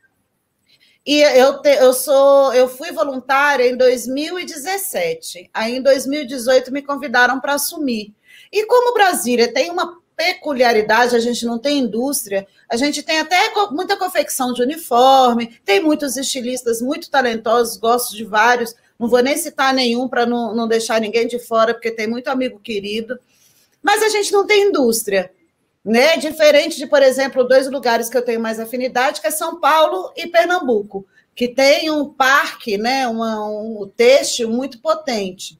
E eu, te, eu sou, eu fui voluntária em 2017. Aí em 2018 me convidaram para assumir. E como Brasília tem uma peculiaridade, a gente não tem indústria, a gente tem até muita confecção de uniforme, tem muitos estilistas muito talentosos, gosto de vários, não vou nem citar nenhum para não, não deixar ninguém de fora, porque tem muito amigo querido, mas a gente não tem indústria né? Diferente de, por exemplo, dois lugares que eu tenho mais afinidade, que é São Paulo e Pernambuco, que tem um parque, né? Uma, um têxtil muito potente.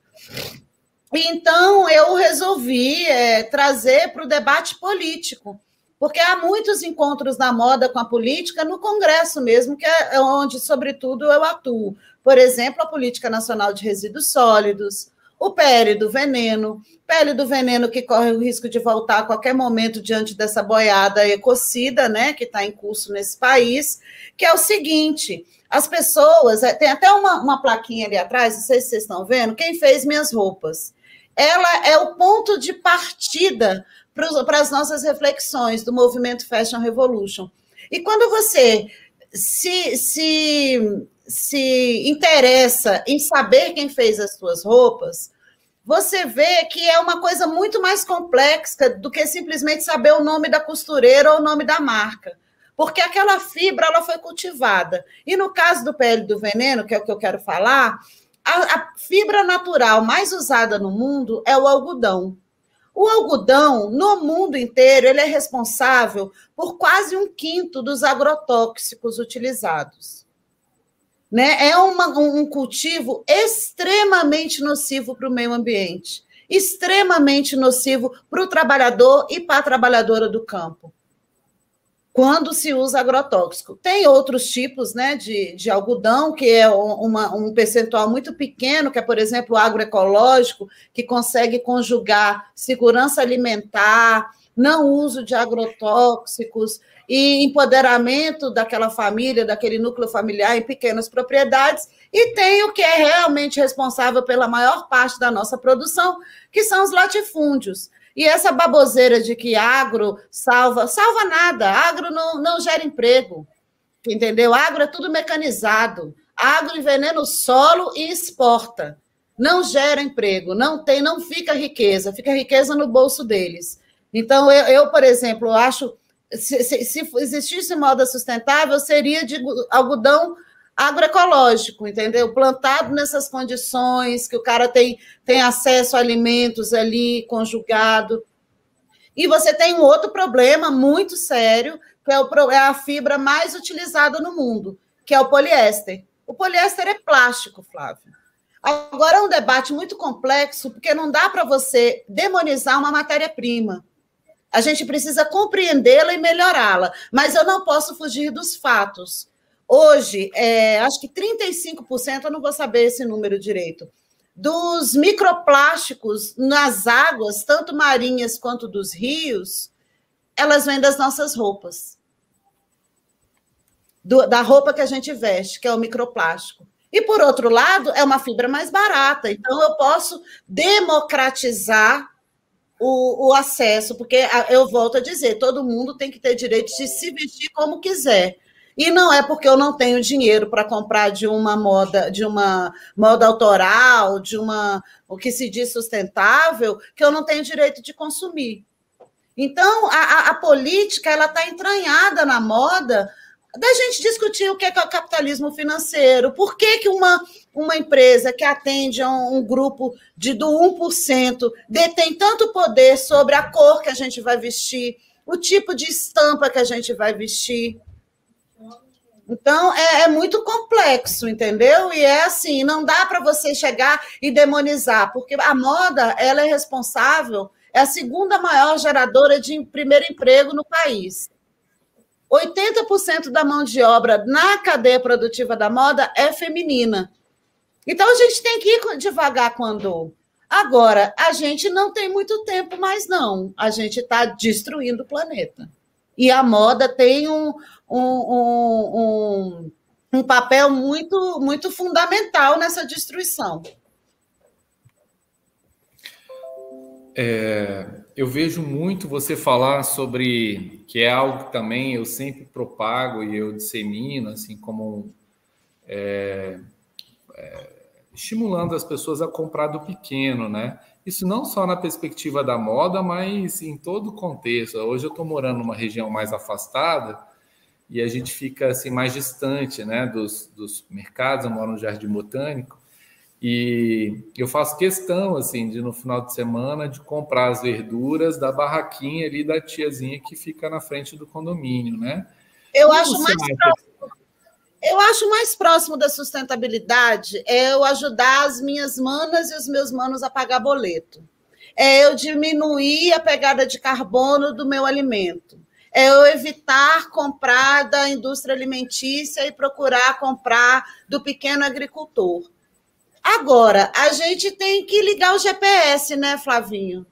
Então, eu resolvi é, trazer para o debate político, porque há muitos encontros na moda com a política no Congresso mesmo, que é onde, sobretudo, eu atuo. Por exemplo, a Política Nacional de Resíduos Sólidos, o PL do veneno, pele do veneno que corre o risco de voltar a qualquer momento diante dessa boiada ecocida, né, que está em curso nesse país, que é o seguinte: as pessoas, é, tem até uma, uma plaquinha ali atrás, não sei se vocês estão vendo, quem fez minhas roupas. Ela é o ponto de partida para as nossas reflexões do movimento Fashion Revolution. E quando você se, se se interessa em saber quem fez as suas roupas, você vê que é uma coisa muito mais complexa do que simplesmente saber o nome da costureira ou o nome da marca. Porque aquela fibra ela foi cultivada. E no caso do pele do veneno, que é o que eu quero falar, a, a fibra natural mais usada no mundo é o algodão. O algodão, no mundo inteiro, ele é responsável por quase um quinto dos agrotóxicos utilizados. Né? É uma, um cultivo extremamente nocivo para o meio ambiente, extremamente nocivo para o trabalhador e para a trabalhadora do campo, quando se usa agrotóxico. Tem outros tipos né, de, de algodão, que é uma, um percentual muito pequeno, que é, por exemplo, o agroecológico, que consegue conjugar segurança alimentar, não uso de agrotóxicos, e empoderamento daquela família, daquele núcleo familiar em pequenas propriedades, e tem o que é realmente responsável pela maior parte da nossa produção, que são os latifúndios. E essa baboseira de que agro salva, salva nada, agro não, não gera emprego, entendeu? Agro é tudo mecanizado, agro envenena o solo e exporta. não gera emprego, não tem, não fica riqueza, fica riqueza no bolso deles. Então, eu, eu por exemplo, acho se, se, se existisse moda sustentável, seria de algodão agroecológico, entendeu? Plantado nessas condições, que o cara tem, tem acesso a alimentos ali, conjugado. E você tem um outro problema muito sério, que é, o, é a fibra mais utilizada no mundo, que é o poliéster. O poliéster é plástico, Flávio. Agora é um debate muito complexo, porque não dá para você demonizar uma matéria-prima. A gente precisa compreendê-la e melhorá-la, mas eu não posso fugir dos fatos. Hoje, é, acho que 35%, eu não vou saber esse número direito, dos microplásticos nas águas, tanto marinhas quanto dos rios, elas vêm das nossas roupas. Do, da roupa que a gente veste, que é o microplástico. E, por outro lado, é uma fibra mais barata. Então, eu posso democratizar o, o, acesso, porque eu volto a dizer, todo mundo tem que ter direito de se vestir como quiser. E não é porque eu não tenho dinheiro para comprar de uma moda, de uma moda autoral, de uma o que se diz sustentável, que eu não tenho direito de consumir. Então, a, a, a política ela está entranhada na moda da gente discutir o que é, que é o capitalismo financeiro, por que, que uma, uma empresa que atende a um, um grupo de do 1% detém tanto poder sobre a cor que a gente vai vestir, o tipo de estampa que a gente vai vestir. Então, é, é, muito complexo, entendeu? E é assim, não dá para você chegar e demonizar, porque a moda, ela é responsável, é a segunda maior geradora de primeiro emprego no país. 80% da mão de obra na cadeia produtiva da moda é feminina. Então a gente tem que ir devagar com andou. Agora, a gente não tem muito tempo mais, não. A gente está destruindo o planeta. E a moda tem um, um, um, um, papel muito, muito fundamental nessa destruição. É, eu vejo muito você falar sobre que é algo que também eu sempre propago e eu dissemino, assim como é, é, estimulando as pessoas a comprar do pequeno, né? Isso não só na perspectiva da moda, mas em todo o contexto. Hoje eu estou morando numa região mais afastada e a gente fica assim mais distante, né, dos, dos mercados. Eu moro no Jardim Botânico e eu faço questão, assim, de no final de semana, de comprar as verduras da barraquinha ali da tiazinha que fica na frente do condomínio, né? Eu acho mais próximo, eu acho mais próximo da sustentabilidade é eu ajudar as minhas manas e os meus manos a pagar boleto. É eu diminuir a pegada de carbono do meu alimento. É eu evitar comprar da indústria alimentícia e procurar comprar do pequeno agricultor Agora, a gente tem que ligar o GPS, né, Flavinho?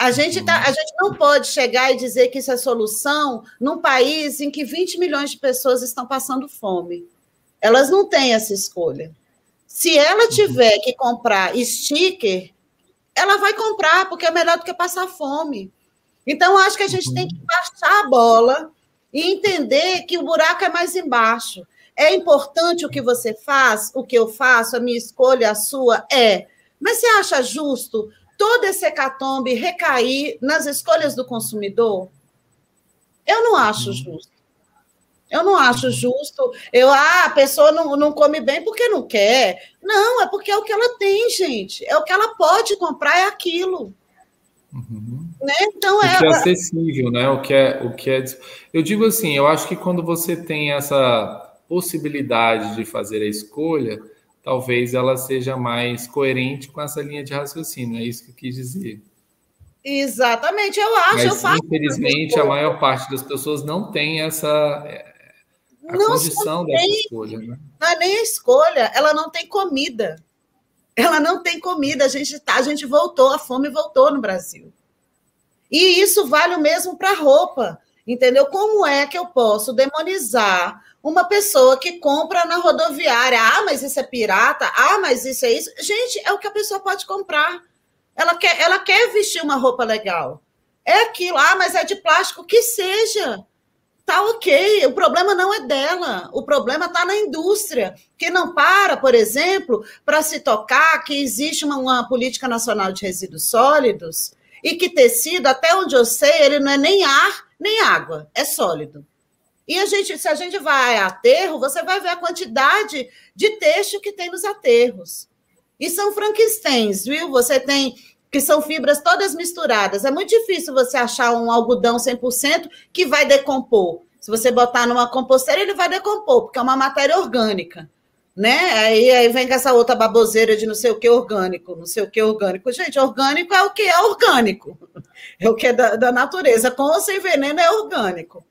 A gente, tá, a gente não pode chegar e dizer que isso é solução num país em que 20 milhões de pessoas estão passando fome. Elas não têm essa escolha. Se ela uhum. tiver que comprar sticker, ela vai comprar, porque é melhor do que passar fome. Então, acho que a gente tem que uhum. baixar a bola e entender que o buraco é mais embaixo. É importante o que você faz, o que eu faço, a minha escolha, a sua? É. Mas você acha justo todo esse hecatombe recair nas escolhas do consumidor? Eu não acho uhum. justo. Eu não acho uhum. justo. Eu, ah, a pessoa não, não come bem porque não quer. Não, é porque é o que ela tem, gente. É o que ela pode comprar, é aquilo. Uhum. Né? Então, o é, que é acessível, né? O que é, o que é. Eu digo assim, eu acho que quando você tem essa possibilidade de fazer a escolha, talvez ela seja mais coerente com essa linha de raciocínio. É isso que eu quis dizer. Exatamente, eu acho. Mas, eu faço infelizmente, a maior parte das pessoas não tem essa é, a não condição dessa escolha. Né? Não é nem a escolha, ela não tem comida. Ela não tem comida. A gente tá, a gente voltou, a fome voltou no Brasil. E isso vale o mesmo para roupa. Entendeu? Como é que eu posso demonizar uma pessoa que compra na rodoviária. Ah, mas isso é pirata. Ah, mas isso é isso. Gente, é o que a pessoa pode comprar. Ela quer, ela quer vestir uma roupa legal. É aquilo. Ah, mas é de plástico. Que seja. Tá ok, o problema não é dela, o problema está na indústria, que não para, por exemplo, para se tocar que existe uma, uma, política nacional de resíduos sólidos e que tecido, até onde eu sei, ele não é nem ar nem água, é sólido. E a gente, se a gente vai a aterro, você vai ver a quantidade de texto que tem nos aterros. E são Frankensteins, viu? Você tem que são fibras todas misturadas. É muito difícil você achar um algodão 100% que vai decompor. Se você botar numa composteira, ele vai decompor, porque é uma matéria orgânica. Né? Aí, aí vem com essa outra baboseira de não sei o que orgânico, não sei o que orgânico. Gente, orgânico é o que é orgânico. (laughs) É o que é da, da natureza. Com ou sem veneno é orgânico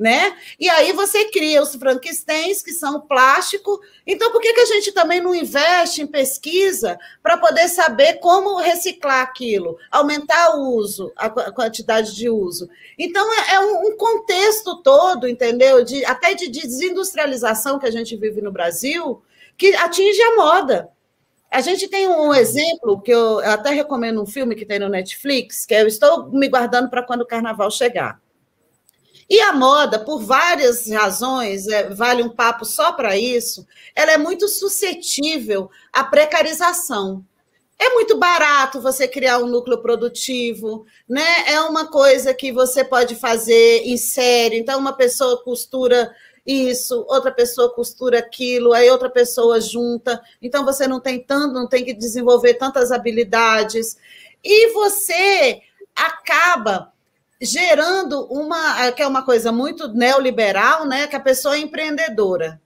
né? E aí você cria os Frankensteins, que são plástico. Então, por que, que a gente também não investe em pesquisa para poder saber como reciclar aquilo, aumentar o uso, a quantidade de uso? Então, é, é um contexto todo, entendeu? De, até de desindustrialização que a gente vive no Brasil, que atinge a moda. A gente tem um exemplo que eu até recomendo um filme que tem no Netflix, que é Eu Estou Me Guardando para Quando o Carnaval Chegar e a moda, por várias razões, é, vale um papo só para isso, ela é muito suscetível à precarização. É muito barato você criar um núcleo produtivo, né? É uma coisa que você pode fazer em série. Então, uma pessoa costura isso, outra pessoa costura aquilo, aí outra pessoa junta. Então, você não tem tanto, não tem que desenvolver tantas habilidades. E você acaba gerando uma, que é uma coisa muito neoliberal, né? Que a pessoa é empreendedora.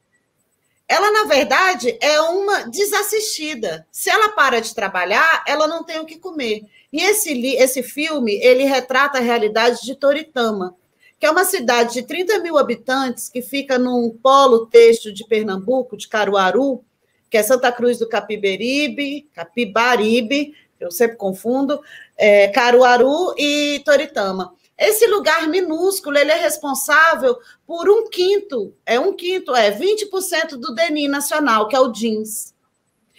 Ela, na verdade, é uma desassistida. Se ela para de trabalhar, ela não tem o que comer. E esse, esse filme, ele retrata a realidade de Toritama, que é uma cidade de 30 mil habitantes que fica num polo texto de Pernambuco, de Caruaru, que é Santa Cruz do Capiberibe, Capibaribe, eu sempre confundo, é, Caruaru e Toritama. Esse lugar minúsculo, ele é responsável por um quinto, é um quinto, é 20% do DNI nacional, que é o jeans.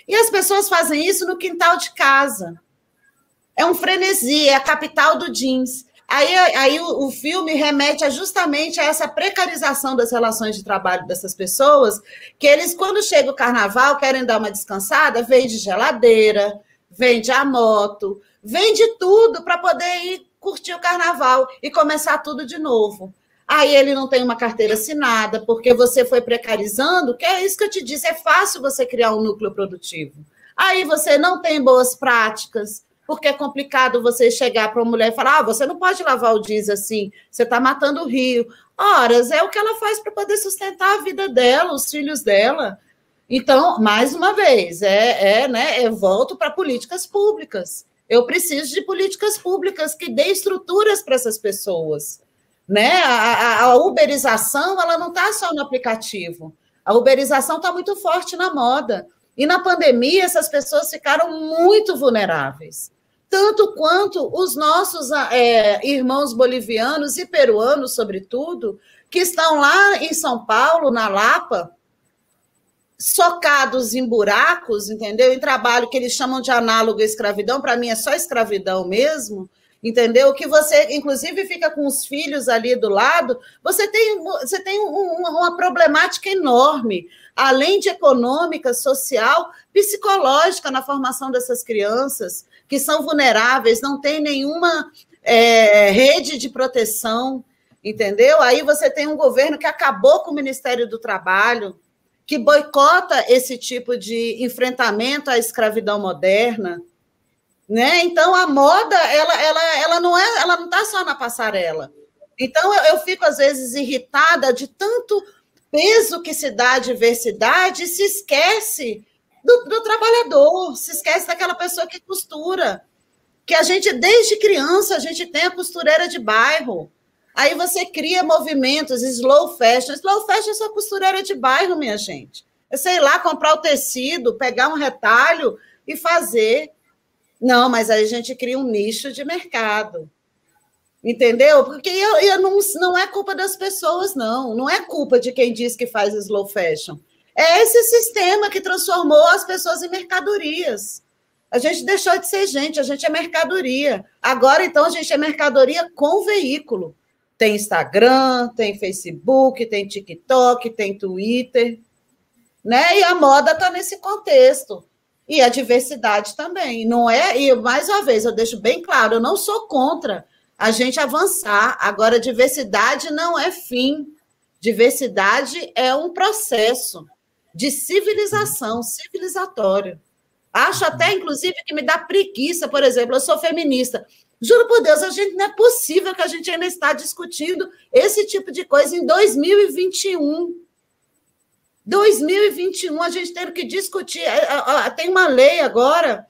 E as pessoas fazem isso no quintal de casa. É um frenesi, é a capital do jeans. Aí, aí o, o, filme remete a justamente a essa precarização das relações de trabalho dessas pessoas, que eles, quando chega o carnaval, querem dar uma descansada, vende geladeira, vende a moto, vende tudo para poder ir curtir o carnaval e começar tudo de novo. Aí ele não tem uma carteira assinada, porque você foi precarizando, que é isso que eu te disse, é fácil você criar um núcleo produtivo. Aí você não tem boas práticas, porque é complicado você chegar para uma mulher e falar: ah, você não pode lavar o jeans assim, você está matando o rio. Horas, é o que ela faz para poder sustentar a vida dela, os filhos dela. Então, mais uma vez, é, é né, eu volto para políticas públicas. Eu preciso de políticas públicas que dê estruturas para essas pessoas. Né? A, a, a uberização ela não está só no aplicativo. A uberização está muito forte na moda. E na pandemia, essas pessoas ficaram muito vulneráveis. Tanto quanto os nossos é, irmãos bolivianos e peruanos, sobretudo, que estão lá em São Paulo, na Lapa, socados em buracos, entendeu? Em trabalho que eles chamam de análogo à escravidão, para mim é só escravidão mesmo, entendeu? Que você, inclusive, fica com os filhos ali do lado, você tem, você tem um, uma problemática enorme, além de econômica, social, psicológica na formação dessas crianças, que são vulneráveis, não tem nenhuma é, rede de proteção, entendeu? Aí você tem um governo que acabou com o Ministério do Trabalho, que boicota esse tipo de enfrentamento à escravidão moderna, né? Então a moda ela, ela, ela não é ela não está só na passarela. Então eu, eu, fico às vezes irritada de tanto peso que se dá à diversidade se esquece do, do trabalhador, se esquece daquela pessoa que costura, que a gente desde criança a gente tem a costureira de bairro, Aí você cria movimentos, slow fashion. Slow fashion é só costureira de bairro, minha gente. Eu sei lá, comprar o tecido, pegar um retalho e fazer. Não, mas aí a gente cria um nicho de mercado. Entendeu? Porque eu, eu não, não é culpa das pessoas, não. Não é culpa de quem diz que faz slow fashion. É esse sistema que transformou as pessoas em mercadorias. A gente deixou de ser gente, a gente é mercadoria. Agora, então, a gente é mercadoria com veículo. Tem Instagram, tem Facebook, tem TikTok, tem Twitter, né? E a moda está nesse contexto. E a diversidade também, não é? E mais uma vez, eu deixo bem claro, eu não sou contra a gente avançar. Agora, diversidade não é fim. Diversidade é um processo de civilização, civilizatório. Acho até, inclusive, que me dá preguiça, por exemplo, eu sou feminista. Juro por Deus, a gente não é possível que a gente ainda está discutindo esse tipo de coisa em 2021. 2021, a gente teve que discutir. É, é, tem uma lei agora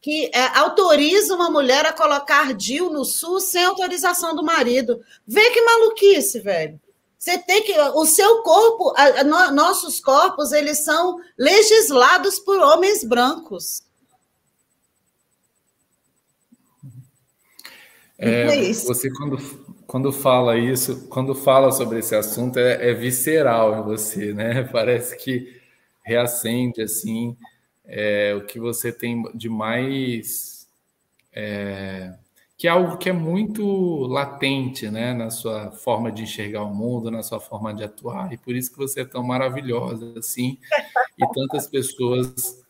que é, autoriza uma mulher a colocar DIL no SUS sem autorização do marido. Vê que maluquice, velho. Você tem que. O seu corpo, a, a, nossos corpos, eles são legislados por homens brancos. É, você, quando, quando fala isso, quando fala sobre esse assunto, é, é visceral em você, né? (laughs) Parece que reacende assim é, o que você tem de mais. É, que é algo que é muito latente né, na sua forma de enxergar o mundo, na sua forma de atuar, e por isso que você é tão maravilhosa assim, e tantas pessoas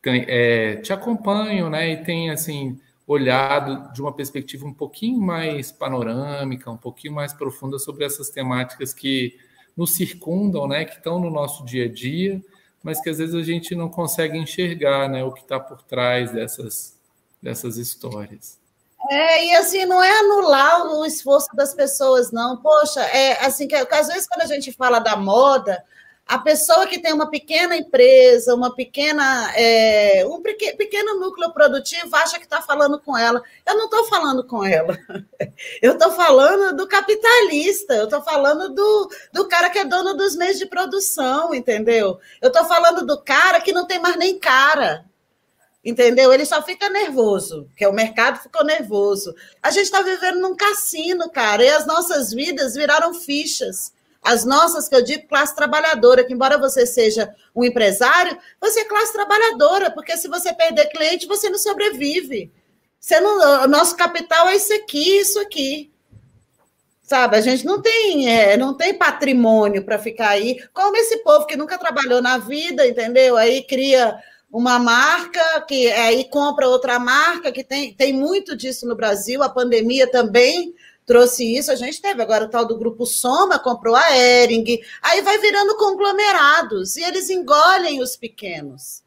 tem, é, te acompanham né, e têm assim, olhado de uma perspectiva um pouquinho mais panorâmica, um pouquinho mais profunda sobre essas temáticas que nos circundam, né, que estão no nosso dia a dia, mas que às vezes a gente não consegue enxergar né, o que está por trás dessas, dessas histórias. É, e assim, não é anular o esforço das pessoas, não. Poxa, é assim que às vezes quando a gente fala da moda, a pessoa que tem uma pequena empresa, uma pequena, é, um pequeno núcleo produtivo acha que está falando com ela. Eu não estou falando com ela. (laughs) Eu estou falando do capitalista, eu estou falando do, do cara que é dono dos meios de produção, entendeu? Eu estou falando do cara que não tem mais nem cara entendeu? Ele só fica nervoso, que é o mercado ficou nervoso. A gente está vivendo num cassino, cara, e as nossas vidas viraram fichas. As nossas, que eu digo, classe trabalhadora, que embora você seja um empresário, você é classe trabalhadora, porque se você perder cliente, você não sobrevive. Você não, o nosso capital é isso aqui, isso aqui. Sabe, a gente não tem, é, não tem patrimônio para ficar aí, como esse povo que nunca trabalhou na vida, entendeu? Aí cria uma marca que aí compra outra marca, que tem, tem muito disso no Brasil, a pandemia também trouxe isso, a gente teve agora o tal do grupo Soma, comprou a Ering, aí vai virando conglomerados, e eles engolem os pequenos,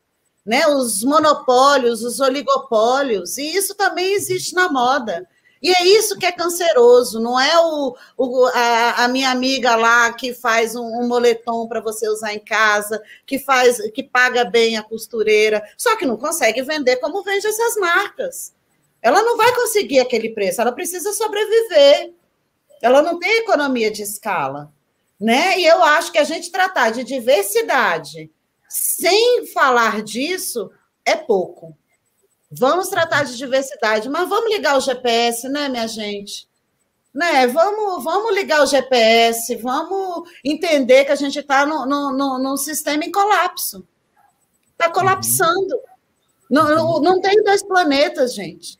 né? Os monopólios, os oligopólios, e isso também existe na moda. E é isso que é canceroso, não é o, o a, a, minha amiga lá que faz um, um moletom para você usar em casa, que faz, que paga bem a costureira, só que não consegue vender como vende essas marcas. Ela não vai conseguir aquele preço, ela precisa sobreviver. Ela não tem economia de escala, né? E eu acho que a gente tratar de diversidade sem falar disso é pouco. Vamos tratar de diversidade, mas vamos ligar o GPS, né, minha gente? Né? Vamos, vamos ligar o GPS, vamos entender que a gente está no, no, no, num sistema em colapso. Está colapsando. Uhum. Não, não tem dois planetas, gente.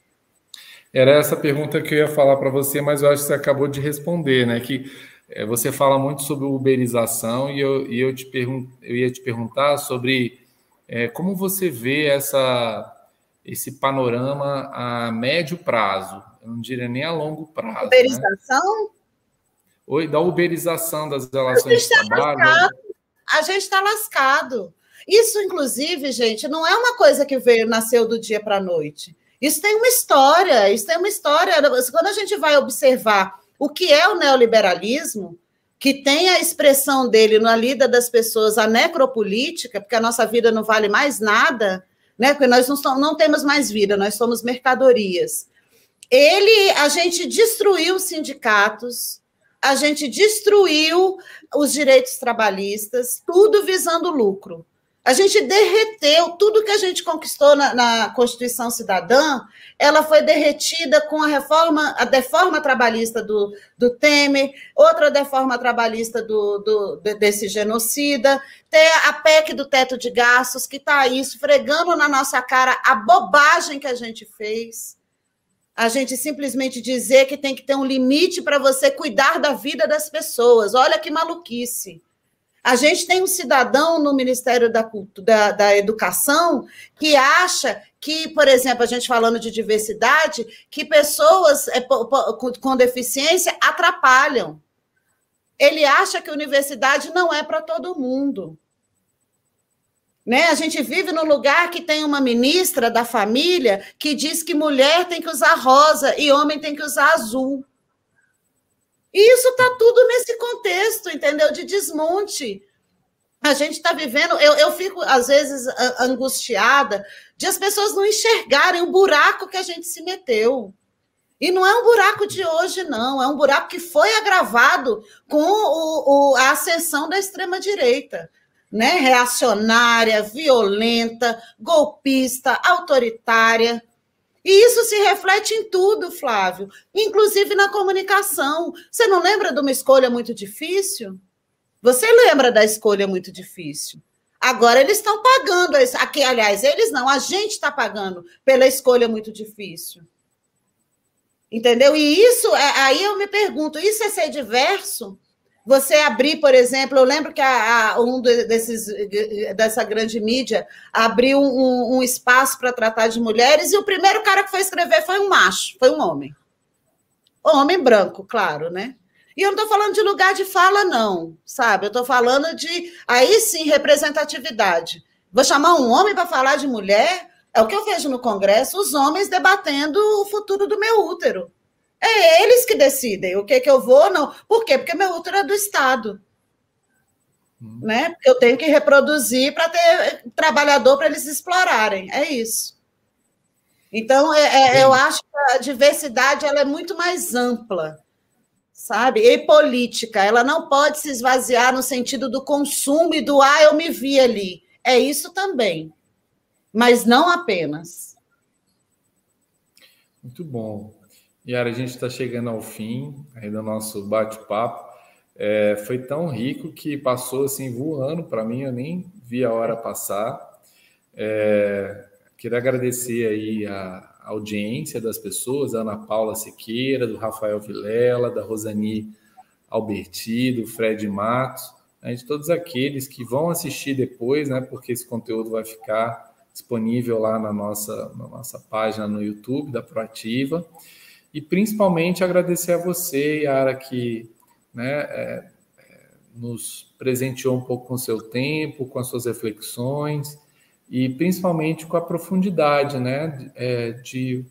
Era essa pergunta que eu ia falar para você, mas eu acho que você acabou de responder, né? Que é, você fala muito sobre uberização e eu, e eu, te pergun eu ia te perguntar sobre é, como você vê essa esse panorama a médio prazo, eu não diria nem a longo prazo. Né? Uberização? Né? Oi, da uberização das relações de tá trabalho. Lascado. A gente está lascado. Isso, inclusive, gente, não é uma coisa que veio, nasceu do dia para a noite. Isso tem uma história, isso tem uma história. Quando a gente vai observar o que é o neoliberalismo, que tem a expressão dele na lida das pessoas, a necropolítica, porque a nossa vida não vale mais nada, né? Porque nós não, somos, não temos mais vida, nós somos mercadorias. Ele, a gente destruiu os sindicatos, a gente destruiu os direitos trabalhistas, tudo visando lucro. A gente derreteu tudo que a gente conquistou na, na, Constituição Cidadã, ela foi derretida com a reforma, a deforma trabalhista do, do Temer, outra deforma trabalhista do, do, desse genocida, tem a PEC do teto de gastos, que está aí esfregando na nossa cara a bobagem que a gente fez. a gente simplesmente dizer que tem que ter um limite para você cuidar da vida das pessoas. Olha que maluquice. A gente tem um cidadão no Ministério da, da, da, Educação que acha que, por exemplo, a gente falando de diversidade, que pessoas é, com deficiência atrapalham. Ele acha que a universidade não é para todo mundo. Né? A gente vive num lugar que tem uma ministra da família que diz que mulher tem que usar rosa e homem tem que usar azul. E isso está tudo nesse contexto, entendeu? De desmonte. A gente está vivendo, eu, eu fico, às vezes, angustiada de as pessoas não enxergarem o buraco que a gente se meteu. E não é um buraco de hoje, não, é um buraco que foi agravado com o, o, a ascensão da extrema-direita né, reacionária, violenta, golpista, autoritária. E isso se reflete em tudo, Flávio, inclusive na comunicação. Você não lembra de uma escolha muito difícil? Você lembra da escolha muito difícil? Agora eles estão pagando, aqui, aliás, eles não, a gente está pagando pela escolha muito difícil. Entendeu? E isso, é, aí eu me pergunto, isso é ser diverso? Você abrir, por exemplo, eu lembro que a, a, um desses dessa grande mídia abriu um, um espaço para tratar de mulheres e o primeiro cara que foi escrever foi um macho, foi um homem. Homem branco, claro, né? E eu não estou falando de lugar de fala, não, sabe? Eu estou falando de, aí sim, representatividade. Vou chamar um homem para falar de mulher, é o que eu vejo no Congresso, os homens debatendo o futuro do meu útero. É eles que decidem o que, que eu vou ou não. Por quê? Porque meu útero é do Estado. Hum. Né? Porque eu tenho que reproduzir para ter trabalhador para eles explorarem. É isso. Então, é, é, eu acho que a diversidade ela é muito mais ampla, sabe? E política. Ela não pode se esvaziar no sentido do consumo e do ah, eu me vi ali. É isso também. Mas não apenas. Muito bom. Yara, a gente está chegando ao fim aí do nosso bate-papo. É, foi tão rico que passou assim voando para mim, eu nem vi a hora passar. É, queria agradecer aí a audiência das pessoas, da Ana Paula Siqueira, do Rafael Vilela, da Rosani Alberti, do Fred Matos, né, de todos aqueles que vão assistir depois, né, porque esse conteúdo vai ficar disponível lá na nossa, na nossa página no YouTube da Proativa. E principalmente agradecer a você, Yara, que né, é, é, nos presenteou um pouco com seu tempo, com as suas reflexões e principalmente com a profundidade, né, é, de,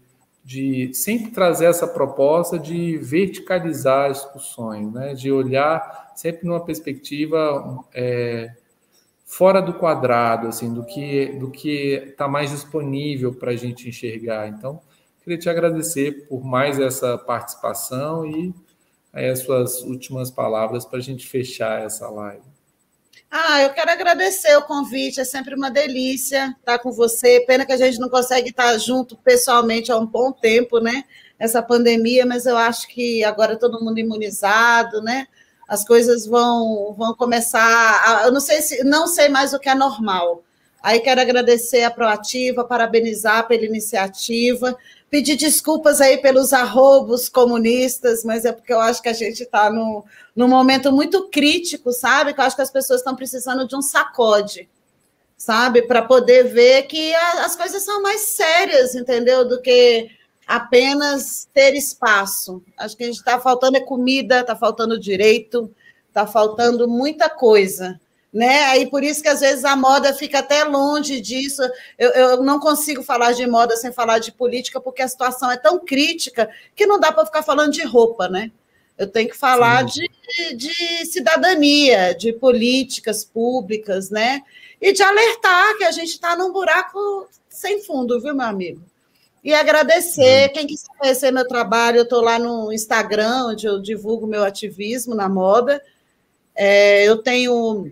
de sempre trazer essa proposta de verticalizar as discussões, né, de olhar sempre numa perspectiva é, fora do quadrado, assim, do que do que está mais disponível para a gente enxergar. Então, Queria te agradecer por mais essa participação e aí, as suas últimas palavras para a gente fechar essa live. Ah, eu quero agradecer o convite, é sempre uma delícia estar com você. Pena que a gente não consegue estar junto pessoalmente há um bom tempo, né? Essa pandemia, mas eu acho que agora todo mundo imunizado, né? As coisas vão, vão começar. A, eu não sei se não sei mais o que é normal. Aí quero agradecer a Proativa, parabenizar pela iniciativa pedir desculpas aí pelos arrobos comunistas, mas é porque eu acho que a gente está num, num momento muito crítico, sabe? Que eu acho que as pessoas estão precisando de um sacode, sabe? Para poder ver que a, as coisas são mais sérias, entendeu? Do que apenas ter espaço. Acho que a gente está faltando é comida, está faltando direito, está faltando muita coisa né? Aí por isso que às vezes a moda fica até longe disso. Eu, eu não consigo falar de moda sem falar de política, porque a situação é tão crítica que não dá para ficar falando de roupa, né? Eu tenho que falar de, de cidadania, de políticas públicas, né? E de alertar que a gente está num buraco sem fundo, viu, meu amigo? E agradecer. Hum. Quem quiser conhecer meu trabalho, eu estou lá no Instagram, onde eu divulgo meu ativismo na moda. É, eu tenho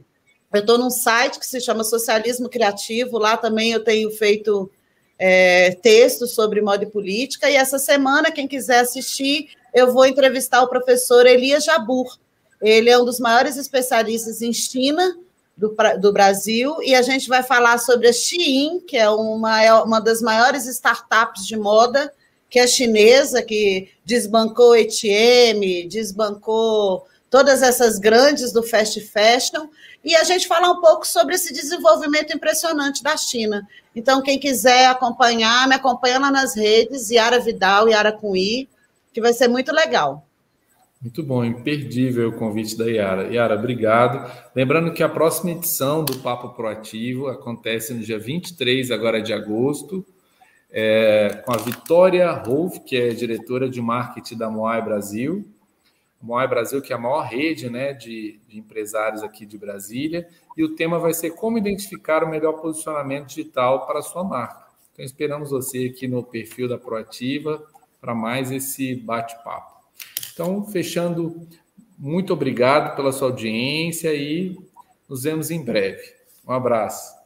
eu estou num site que se chama Socialismo Criativo, lá também eu tenho feito é, textos sobre moda e política, e essa semana, quem quiser assistir, eu vou entrevistar o professor Elias Jabur. Ele é um dos maiores especialistas em China do, do Brasil, e a gente vai falar sobre a Shein, que é uma, uma das maiores startups de moda que é chinesa, que desbancou ETM, desbancou todas essas grandes do fast fashion, e a gente falar um pouco sobre esse desenvolvimento impressionante da China. Então, quem quiser acompanhar, me acompanha lá nas redes, Yara Vidal, Yara com I, que vai ser muito legal. Muito bom, imperdível o convite da Yara. Yara, obrigado. Lembrando que a próxima edição do Papo Proativo acontece no dia 23 agora de agosto, é, com a Vitória Rolf, que é diretora de marketing da Moai Brasil, Moai Brasil, que é a maior rede né, de, de, empresários aqui de Brasília, e o tema vai ser como identificar o melhor posicionamento digital para a sua marca. Então, esperamos você aqui no perfil da Proativa para mais esse bate-papo. Então, fechando, muito obrigado pela sua audiência e nos vemos em breve. Um abraço.